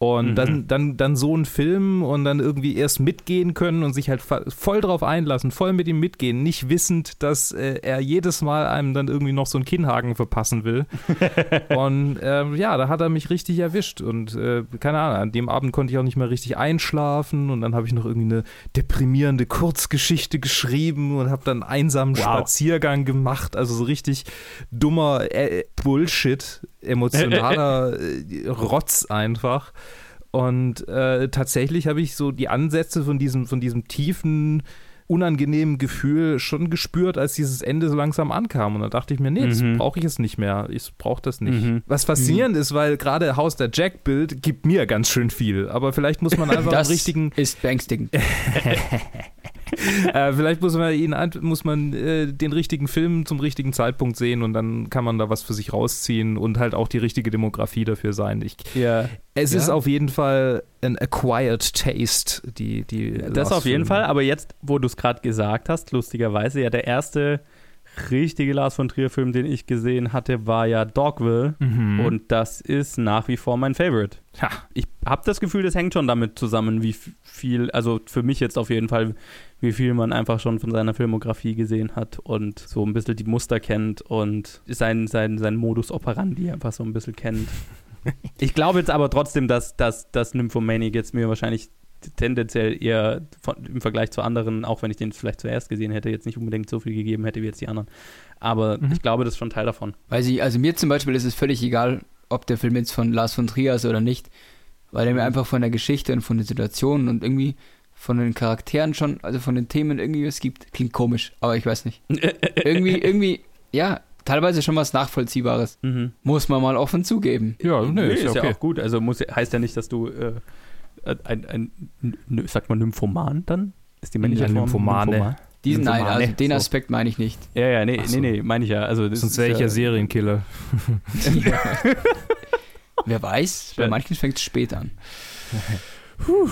Und mhm. dann, dann, dann so ein Film und dann irgendwie erst mitgehen können und sich halt voll drauf einlassen, voll mit ihm mitgehen, nicht wissend, dass äh, er jedes Mal einem dann irgendwie noch so einen Kinnhaken verpassen will. und äh, ja, da hat er mich richtig erwischt. Und äh, keine Ahnung, an dem Abend konnte ich auch nicht mehr richtig einschlafen und dann habe ich noch irgendwie eine deprimierende Kurzgeschichte geschrieben und habe dann einen einsamen wow. Spaziergang gemacht. Also so richtig dummer äh, Bullshit, emotionaler äh, Rotz einfach. Und äh, tatsächlich habe ich so die Ansätze von diesem, von diesem tiefen, unangenehmen Gefühl schon gespürt, als dieses Ende so langsam ankam. Und da dachte ich mir, nee, das mhm. brauche ich jetzt nicht mehr. Ich brauche das nicht. Mhm. Was faszinierend mhm. ist, weil gerade Haus der Jack-Bild gibt mir ganz schön viel. Aber vielleicht muss man einfach das einen richtigen. Ist beängstigend. äh, vielleicht muss man, ihn, muss man äh, den richtigen Film zum richtigen Zeitpunkt sehen und dann kann man da was für sich rausziehen und halt auch die richtige Demografie dafür sein. Ich, ja. Es ja. ist auf jeden Fall ein acquired taste, die, die Das auf jeden Fall, aber jetzt, wo du es gerade gesagt hast, lustigerweise, ja, der erste richtige Lars von Trier-Film, den ich gesehen hatte, war ja Dogville. Mhm. Und das ist nach wie vor mein Favorite. Ja. Ich habe das Gefühl, das hängt schon damit zusammen, wie viel, also für mich jetzt auf jeden Fall, wie viel man einfach schon von seiner Filmografie gesehen hat und so ein bisschen die Muster kennt und sein, sein, sein Modus operandi einfach so ein bisschen kennt. ich glaube jetzt aber trotzdem, dass, dass, dass Nymphomaniac jetzt mir wahrscheinlich tendenziell eher von, im Vergleich zu anderen, auch wenn ich den vielleicht zuerst gesehen hätte, jetzt nicht unbedingt so viel gegeben hätte wie jetzt die anderen. Aber mhm. ich glaube, das ist schon Teil davon. Weil sie, also mir zum Beispiel ist es völlig egal, ob der Film jetzt von Lars von Trier ist oder nicht, weil er mir einfach von der Geschichte und von den Situationen und irgendwie von den Charakteren schon, also von den Themen irgendwie was gibt. Klingt komisch, aber ich weiß nicht. irgendwie, irgendwie, ja, teilweise schon was Nachvollziehbares. Mhm. Muss man mal offen zugeben. Ja, nee, nee ist, ist ja, okay. auch gut. Also muss, heißt ja nicht, dass du äh, ein, ein, ein, sagt man Nymphoman dann? Ist die männliche ja, Form Nymphomane. Nymphomane? Diesen, nein, also den Aspekt meine ich nicht. Ja, ja, nee, so. nee, nee, meine ich ja. Also, Sonst wäre ich ja Serienkiller. Wer weiß, bei manchen fängt es spät an.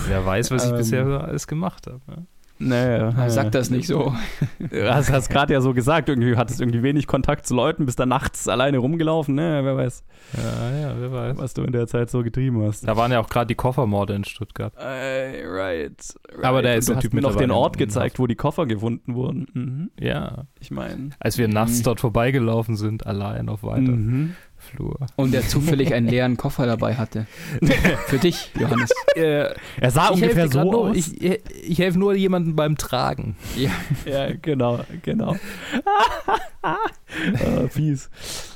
Wer weiß, was ich ähm, bisher alles gemacht habe. Ne? Naja, naja. Sag das nicht so. Du hast, hast gerade ja so gesagt, irgendwie hattest irgendwie wenig Kontakt zu Leuten, bist da nachts alleine rumgelaufen, ne? Wer weiß. Ja, ja, wer weiß. Was du in der Zeit so getrieben hast. Da waren ja auch gerade die Koffermorde in Stuttgart. Uh, right, right. Aber da ist der Typ mir noch den Ort gezeigt, wo die Koffer gefunden wurden. Mhm. Ja. Ich meine. Als wir nachts mhm. dort vorbeigelaufen sind, allein auf weiter. Mhm. Flur. Und der zufällig einen leeren Koffer dabei hatte. Für dich, Johannes. Äh, er sah ungefähr so aus. ich, ich helfe nur jemandem beim Tragen. Ja, ja genau, genau. oh, fies.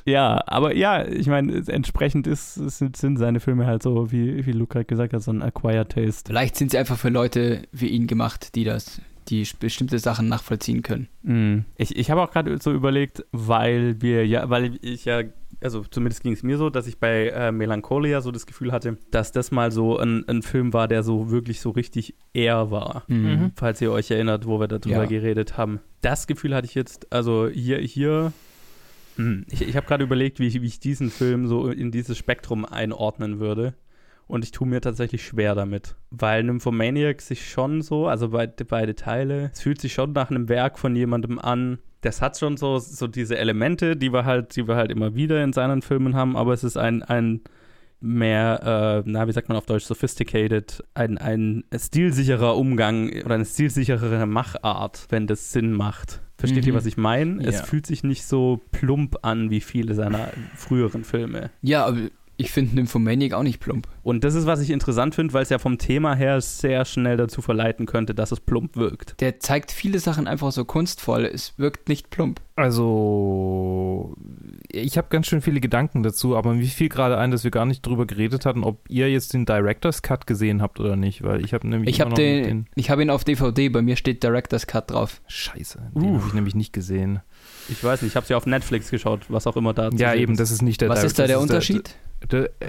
Ja, aber ja, ich meine, entsprechend ist, sind, sind seine Filme halt so, wie, wie Luca gesagt hat, so ein Acquired Taste. Vielleicht sind sie einfach für Leute wie ihn gemacht, die das die bestimmte Sachen nachvollziehen können. Mm. Ich, ich habe auch gerade so überlegt, weil wir ja, weil ich ja also zumindest ging es mir so, dass ich bei äh, Melancholia so das Gefühl hatte, dass das mal so ein, ein Film war, der so wirklich so richtig er war. Mhm. mhm. Falls ihr euch erinnert, wo wir darüber ja. geredet haben. Das Gefühl hatte ich jetzt, also hier, hier hm, ich, ich habe gerade überlegt, wie ich, wie ich diesen Film so in dieses Spektrum einordnen würde. Und ich tue mir tatsächlich schwer damit. Weil Nymphomaniac sich schon so, also beide, beide Teile, es fühlt sich schon nach einem Werk von jemandem an, das hat schon so, so diese Elemente, die wir halt, die wir halt immer wieder in seinen Filmen haben, aber es ist ein, ein mehr, äh, na, wie sagt man auf Deutsch, sophisticated, ein, ein stilsicherer Umgang oder eine stilsichere Machart, wenn das Sinn macht. Versteht mhm. ihr, was ich meine? Ja. Es fühlt sich nicht so plump an wie viele seiner früheren Filme. Ja, aber ich finde Nymphomaniac auch nicht plump. Und das ist, was ich interessant finde, weil es ja vom Thema her sehr schnell dazu verleiten könnte, dass es plump wirkt. Der zeigt viele Sachen einfach so kunstvoll. Es wirkt nicht plump. Also, ich habe ganz schön viele Gedanken dazu, aber mir fiel gerade ein, dass wir gar nicht drüber geredet hatten, ob ihr jetzt den Director's Cut gesehen habt oder nicht, weil ich habe nämlich. Ich habe den, den, ich habe ihn auf DVD, bei mir steht Director's Cut drauf. Scheiße, den habe ich nämlich nicht gesehen. Ich weiß nicht, ich habe sie ja auf Netflix geschaut, was auch immer da Ja, eben, das ist nicht der Was ist da der Unterschied? Der, De,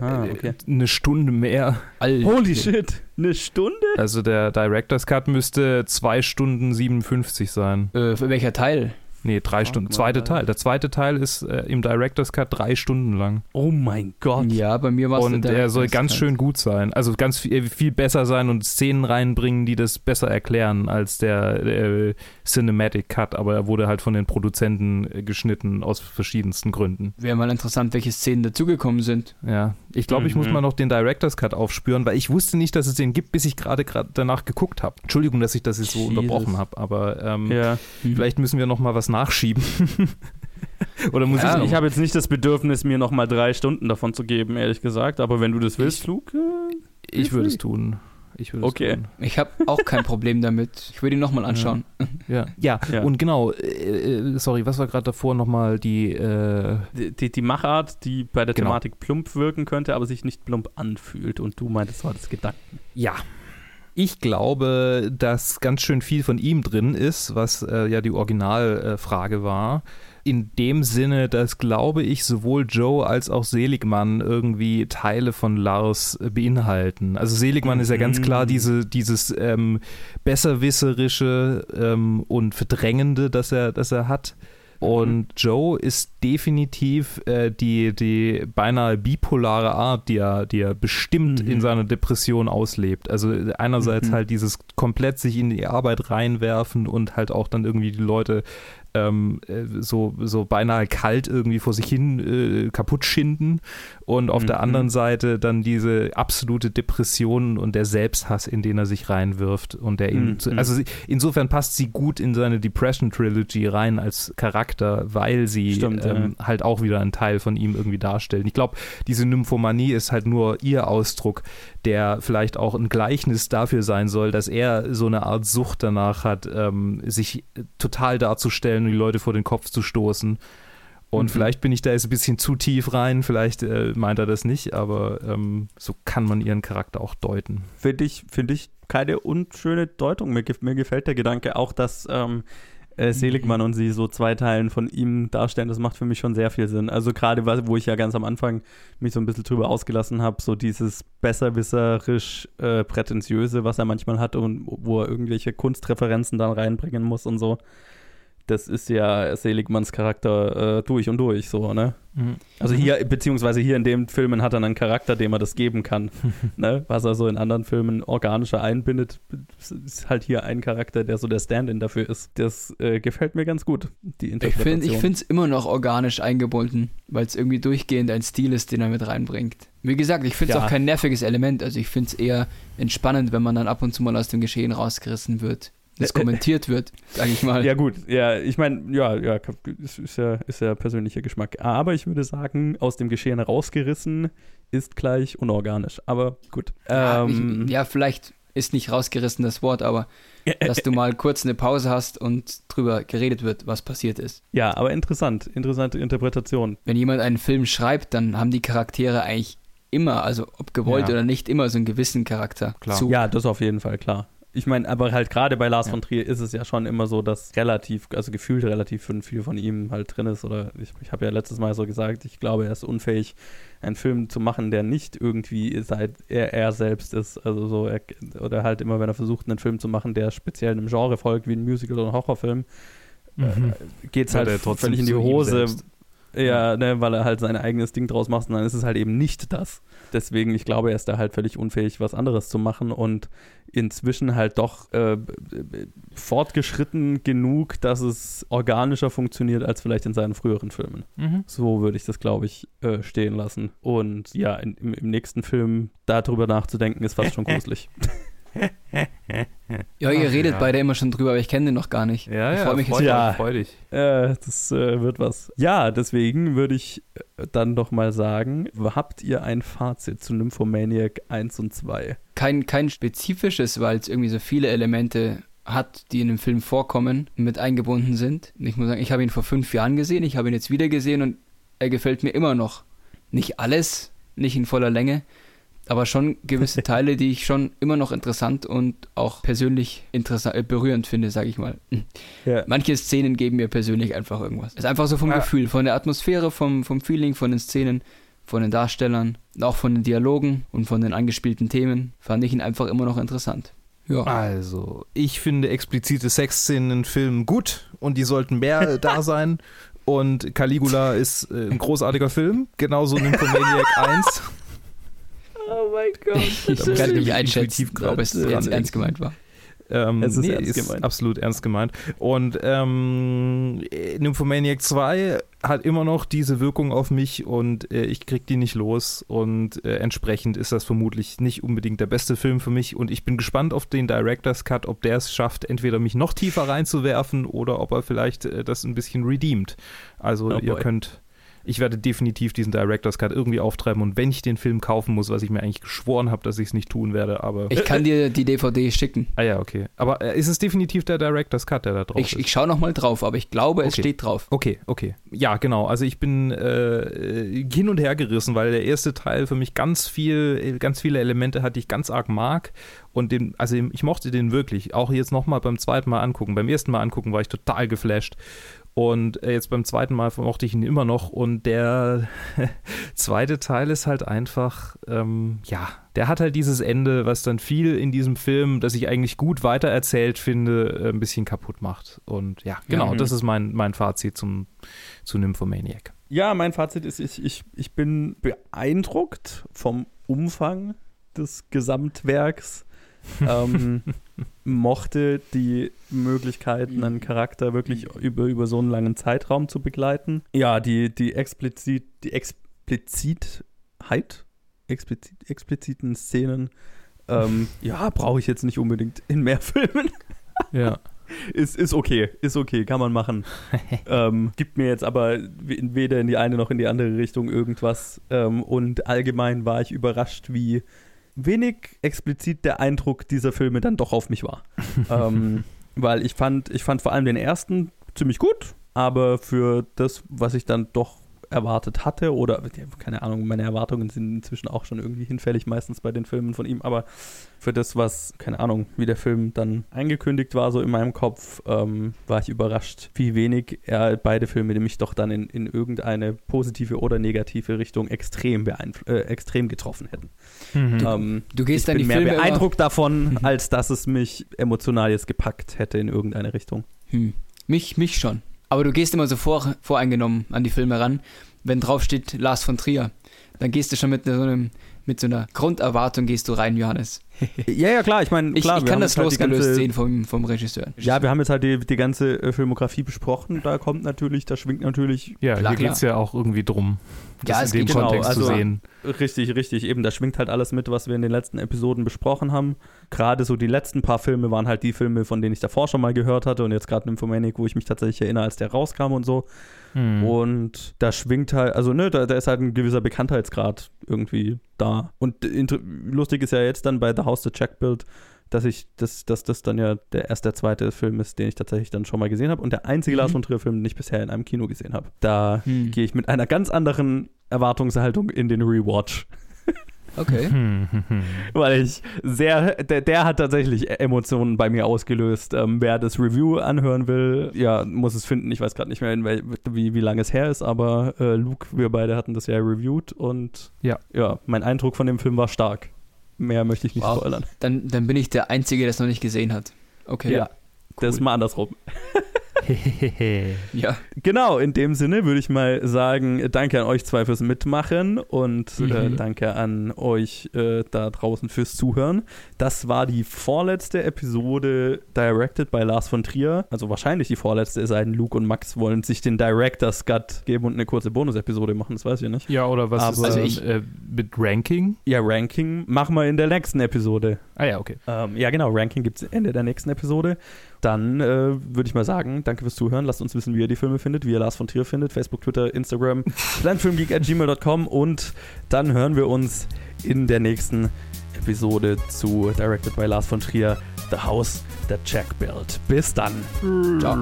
Ah, äh, okay. Eine Stunde mehr. Alter. Holy shit, eine Stunde? Also der Director's Cut müsste 2 Stunden 57 sein. Äh, für welcher Teil? Nee, drei Stunden. mal. Zweite Teil. Der zweite Teil ist äh, im Director's Cut drei Stunden lang. Oh mein Gott. Ja, bei mir war es Und er soll ganz schön gut sein. Also ganz viel, viel besser sein und Szenen reinbringen, die das besser erklären als der äh, Cinematic Cut. Aber er wurde halt von den Produzenten äh, geschnitten aus verschiedensten Gründen. Wäre mal interessant, welche Szenen dazugekommen sind. Ja, ich glaube, ich muss Mhm. mal noch den Director's Cut aufspüren, weil ich wusste nicht, dass es den gibt, bis ich gerade gerade danach geguckt habe. Entschuldigung, dass ich das jetzt so Jesus. unterbrochen habe, aber ähm, Ja. Hm. vielleicht müssen wir noch mal was nachschieben. Oder muss Ja, ich ich habe jetzt nicht das Bedürfnis, mir noch mal drei Stunden davon zu geben, ehrlich gesagt. Aber wenn du das willst, Ich- Luke. äh, Ich würde es tun. Ich würde Okay. es tun. Ich habe auch kein Problem damit. Ich würde ihn nochmal anschauen. Ja. ja, Ja. und genau, äh, äh, sorry, was war gerade davor nochmal die, äh, Die, die, die Machart, die bei der Genau. Thematik plump wirken könnte, aber sich nicht plump anfühlt. Und du meintest, das war das Gedanken. ja. Ich glaube, dass ganz schön viel von ihm drin ist, was äh, ja die Originalfrage äh, war. In dem Sinne, dass, glaube ich, sowohl Joe als auch Seligmann irgendwie Teile von Lars äh, beinhalten. Also Seligmann ist ja ganz Mhm. klar diese, dieses ähm, besserwisserische ähm, und verdrängende, das er, das er hat. Und Joe ist definitiv äh, die, die beinahe bipolare Art, die er, die er bestimmt Mhm. in seiner Depression auslebt. Also einerseits Mhm. halt dieses komplett sich in die Arbeit reinwerfen und halt auch dann irgendwie die Leute ähm, äh, so, so beinahe kalt irgendwie vor sich hin äh, kaputt schinden und auf der Mhm. anderen Seite dann diese absolute Depression und der Selbsthass, in den er sich reinwirft und der Mhm. also sie, insofern passt sie gut in seine Depression Trilogy rein als Charakter, weil sie Stimmt, ähm, halt auch wieder einen Teil von ihm irgendwie darstellen. Ich glaube, diese Nymphomanie ist halt nur ihr Ausdruck, der vielleicht auch ein Gleichnis dafür sein soll, dass er so eine Art Sucht danach hat, ähm, sich total darzustellen und die Leute vor den Kopf zu stoßen. Und Mhm. vielleicht bin ich da jetzt ein bisschen zu tief rein, vielleicht äh, meint er das nicht, aber ähm, so kann man ihren Charakter auch deuten. Finde ich, finde ich keine unschöne Deutung. Mir, mir gefällt der Gedanke auch, dass ähm, äh, Seligmann und sie so zwei Teilen von ihm darstellen. Das macht für mich schon sehr viel Sinn. Also gerade, wo ich ja ganz am Anfang mich so ein bisschen drüber ausgelassen habe, so dieses besserwisserisch äh, prätentiöse, was er manchmal hat und wo er irgendwelche Kunstreferenzen dann reinbringen muss und so. Das ist ja Seligmanns Charakter äh, durch und durch, so, ne? Also hier, beziehungsweise hier in den Filmen hat er einen Charakter, dem er das geben kann. ne? Was er so in anderen Filmen organischer einbindet, ist halt hier ein Charakter, der so der Stand-in dafür ist. Das äh, gefällt mir ganz gut, die Ich Interpretation. finde ich finde es immer noch organisch eingebunden, weil es irgendwie durchgehend ein Stil ist, den er mit reinbringt. Wie gesagt, ich finde es Ja. auch kein nerviges Element. Also ich finde es eher entspannend, wenn man dann ab und zu mal aus dem Geschehen rausgerissen wird. Das kommentiert wird, sage ich mal. Ja, gut, ja, ich meine, ja, ja, ist, ist ja, ist ja persönlicher Geschmack. Aber ich würde sagen, aus dem Geschehen rausgerissen ist gleich unorganisch. Aber gut. Ja, Ähm, ich, ja, vielleicht ist nicht rausgerissen das Wort, aber dass du mal kurz eine Pause hast und drüber geredet wird, was passiert ist. ja, aber interessant. Interessante Interpretation. Wenn jemand einen Film schreibt, dann haben die Charaktere eigentlich immer, also ob gewollt Ja. oder nicht, immer so einen gewissen Charakter. Klar. Zu. Ja, das auf jeden Fall, klar. Ich meine, aber halt gerade bei Lars Ja. von Trier ist es ja schon immer so, dass relativ, also gefühlt relativ viel von ihm halt drin ist. Oder ich, ich habe ja letztes Mal so gesagt, ich glaube, er ist unfähig, einen Film zu machen, der nicht irgendwie seit er, er selbst ist. Also so, er, oder halt immer, wenn er versucht, einen Film zu machen, der speziell einem Genre folgt, wie ein Musical oder ein Horrorfilm, Mhm. geht es halt trotzdem völlig in die Hose. Ja, ne, weil er halt sein eigenes Ding draus macht und dann ist es halt eben nicht das. Deswegen, ich glaube, er ist da halt völlig unfähig, was anderes zu machen und inzwischen halt doch äh, fortgeschritten genug, dass es organischer funktioniert als vielleicht in seinen früheren Filmen. Mhm. So würde ich das, glaube ich, äh, stehen lassen. Und ja, in, im, im nächsten Film darüber nachzudenken, ist fast schon gruselig. Ja, ihr Ach, redet ja. beide immer schon drüber, aber ich kenne den noch gar nicht. Ja, ich ja, freue mich jetzt. freu, Ja. freu dich. Äh, das äh, wird was. Ja, deswegen würde ich äh, dann doch mal sagen, habt ihr ein Fazit zu Nymphomaniac 1 und 2? Kein, kein spezifisches, weil es irgendwie so viele Elemente hat, die in dem Film vorkommen, mit eingebunden sind. Und Ich muss sagen, ich habe ihn vor fünf Jahren gesehen, ich habe ihn jetzt wieder gesehen und er gefällt mir immer noch. Nicht alles, nicht in voller Länge, aber schon gewisse Teile, die ich schon immer noch interessant und auch persönlich interessant, äh, berührend finde, sage ich mal. Ja. Manche Szenen geben mir persönlich einfach irgendwas. Es ist einfach so vom Ja. Gefühl, von der Atmosphäre, vom, vom Feeling, von den Szenen, von den Darstellern, auch von den Dialogen und von den angespielten Themen, fand ich ihn einfach immer noch interessant. Ja. Also, ich finde explizite Sexszenen in Filmen gut und die sollten mehr da sein. Und Caligula ist äh, ein großartiger Film, genauso Nymphomaniac 1. Oh mein Gott. Ich kann nicht einschätzen, ob es jetzt ernst gemeint war. Ähm, es ist, nee, ernst ist absolut ernst gemeint. Und ähm, Nymphomaniac 2 hat immer noch diese Wirkung auf mich und äh, ich krieg die nicht los. Und äh, entsprechend ist das vermutlich nicht unbedingt der beste Film für mich. Und ich bin gespannt auf den Director's Cut, ob der es schafft, entweder mich noch tiefer reinzuwerfen oder ob er vielleicht äh, das ein bisschen redeemt. Also oh ihr könnt ich werde definitiv diesen Director's Cut irgendwie auftreiben und wenn ich den Film kaufen muss, was ich mir eigentlich geschworen habe, dass ich es nicht tun werde, aber. Ich kann dir die DVD schicken. Ah ja, okay. Aber äh, ist es definitiv der Director's Cut, der da drauf ich, ist? Ich schaue nochmal drauf, aber ich glaube, es steht drauf. Okay, okay. Ja, genau. Also ich bin äh, hin und her gerissen, weil der erste Teil für mich ganz viel, ganz viele Elemente hat, die ich ganz arg mag. Und den, also ich mochte den wirklich. Auch jetzt nochmal beim zweiten Mal angucken. Beim ersten Mal angucken war ich total geflasht. Und äh, jetzt beim zweiten Mal mochte ich ihn immer noch. Und der zweite Teil ist halt einfach, ähm, ja, der hat halt dieses Ende, was dann viel in diesem Film, das ich eigentlich gut weitererzählt finde, äh, ein bisschen kaputt macht. Und ja, genau, mhm. das ist mein, mein Fazit zum, zu Nymphomaniac. Ja, mein Fazit ist, ich, ich, ich bin beeindruckt vom Umfang des Gesamtwerks ähm, mochte die Möglichkeit, einen Charakter wirklich über, über so einen langen Zeitraum zu begleiten. Ja, die, die explizit, die Explizitheit, explizit, expliziten Szenen, ähm, ja, brauche ich jetzt nicht unbedingt in mehr Filmen. ja. Ist, ist okay, ist okay, kann man machen. ähm, gibt mir jetzt aber weder in die eine noch in die andere Richtung irgendwas. Ähm, und allgemein war ich überrascht, wie wenig explizit der Eindruck dieser Filme dann doch auf mich war. ähm, weil ich fand, ich fand vor allem den ersten ziemlich gut, aber für das, was ich dann doch erwartet hatte oder keine Ahnung, meine Erwartungen sind inzwischen auch schon irgendwie hinfällig meistens bei den Filmen von ihm, aber für das, was, keine Ahnung, wie der Film dann angekündigt war, so in meinem Kopf, ähm, war ich überrascht, wie wenig er beide Filme nämlich doch dann in, in irgendeine positive oder negative Richtung extrem, äh, extrem getroffen hätten. Mhm. Ähm, du gehst ich bin mehr Filme beeindruckt davon, als dass es mich emotional jetzt gepackt hätte in irgendeine Richtung. Hm. Mich, mich schon. Aber du gehst immer so vor, voreingenommen an die Filme ran. Wenn draufsteht Lars von Trier, dann gehst du schon mit so, einem, mit so einer Grunderwartung gehst du rein, Johannes. Ja, ja, klar. Ich meine, ich, ich kann das halt losgelöst ganze, sehen vom, vom Regisseur. Ja, wir haben jetzt halt die, die ganze äh, Filmografie besprochen. Da kommt natürlich, da schwingt natürlich. Ja, klar, hier geht es ja auch irgendwie drum, das ja, in dem Kontext genau, also, zu sehen. Richtig, richtig. Eben, da schwingt halt alles mit, was wir in den letzten Episoden besprochen haben. Gerade so die letzten paar Filme waren halt die Filme, von denen ich davor schon mal gehört hatte und jetzt gerade Nymphomaniac, wo ich mich tatsächlich erinnere, als der rauskam und so. Hm. Und da schwingt halt, also ne, da, da ist halt ein gewisser Bekanntheitsgrad irgendwie da. Und lustig ist ja jetzt dann bei The House the Check Build, dass ich, dass, dass das dann ja der erste, der zweite Film ist, den ich tatsächlich dann schon mal gesehen habe und der einzige mhm. Lars von Trier Film, den ich bisher in einem Kino gesehen habe. Da mhm. gehe ich mit einer ganz anderen Erwartungshaltung in den Rewatch. Okay. Weil ich sehr, der, der, hat tatsächlich Emotionen bei mir ausgelöst. Ähm, wer das Review anhören will, ja, muss es finden. Ich weiß gerade nicht mehr, wie, wie lange es her ist, aber äh, Luke, wir beide hatten das ja reviewed und ja. ja, mein Eindruck von dem Film war stark. Mehr möchte ich nicht wow. spoilern. Dann, dann bin ich der Einzige, der es noch nicht gesehen hat. Okay. Ja, cool. das ist mal andersrum. ja. Genau, in dem Sinne würde ich mal sagen, danke an euch zwei fürs Mitmachen und äh, mhm. äh, danke an euch äh, da draußen fürs Zuhören. Das war die vorletzte Episode Directed by Lars von Trier. Also wahrscheinlich die vorletzte, es sei denn, Luke und Max wollen sich den Director's Cut geben und eine kurze Bonus-Episode machen, das weiß ich nicht. Ja, oder was Aber, ist also ich, äh, mit Ranking? Ja, Ranking machen wir in der nächsten Episode. Ah ja, okay. Ähm, ja, genau, Ranking gibt es Ende der nächsten Episode. Dann äh, würde ich mal sagen, danke fürs Zuhören. Lasst uns wissen, wie ihr die Filme findet, wie ihr Lars von Trier findet. Facebook, Twitter, Instagram, planfilmgeek.gmail.com und dann hören wir uns in der nächsten Episode zu Directed by Lars von Trier, The House That Jack Built. Bis dann. Ciao.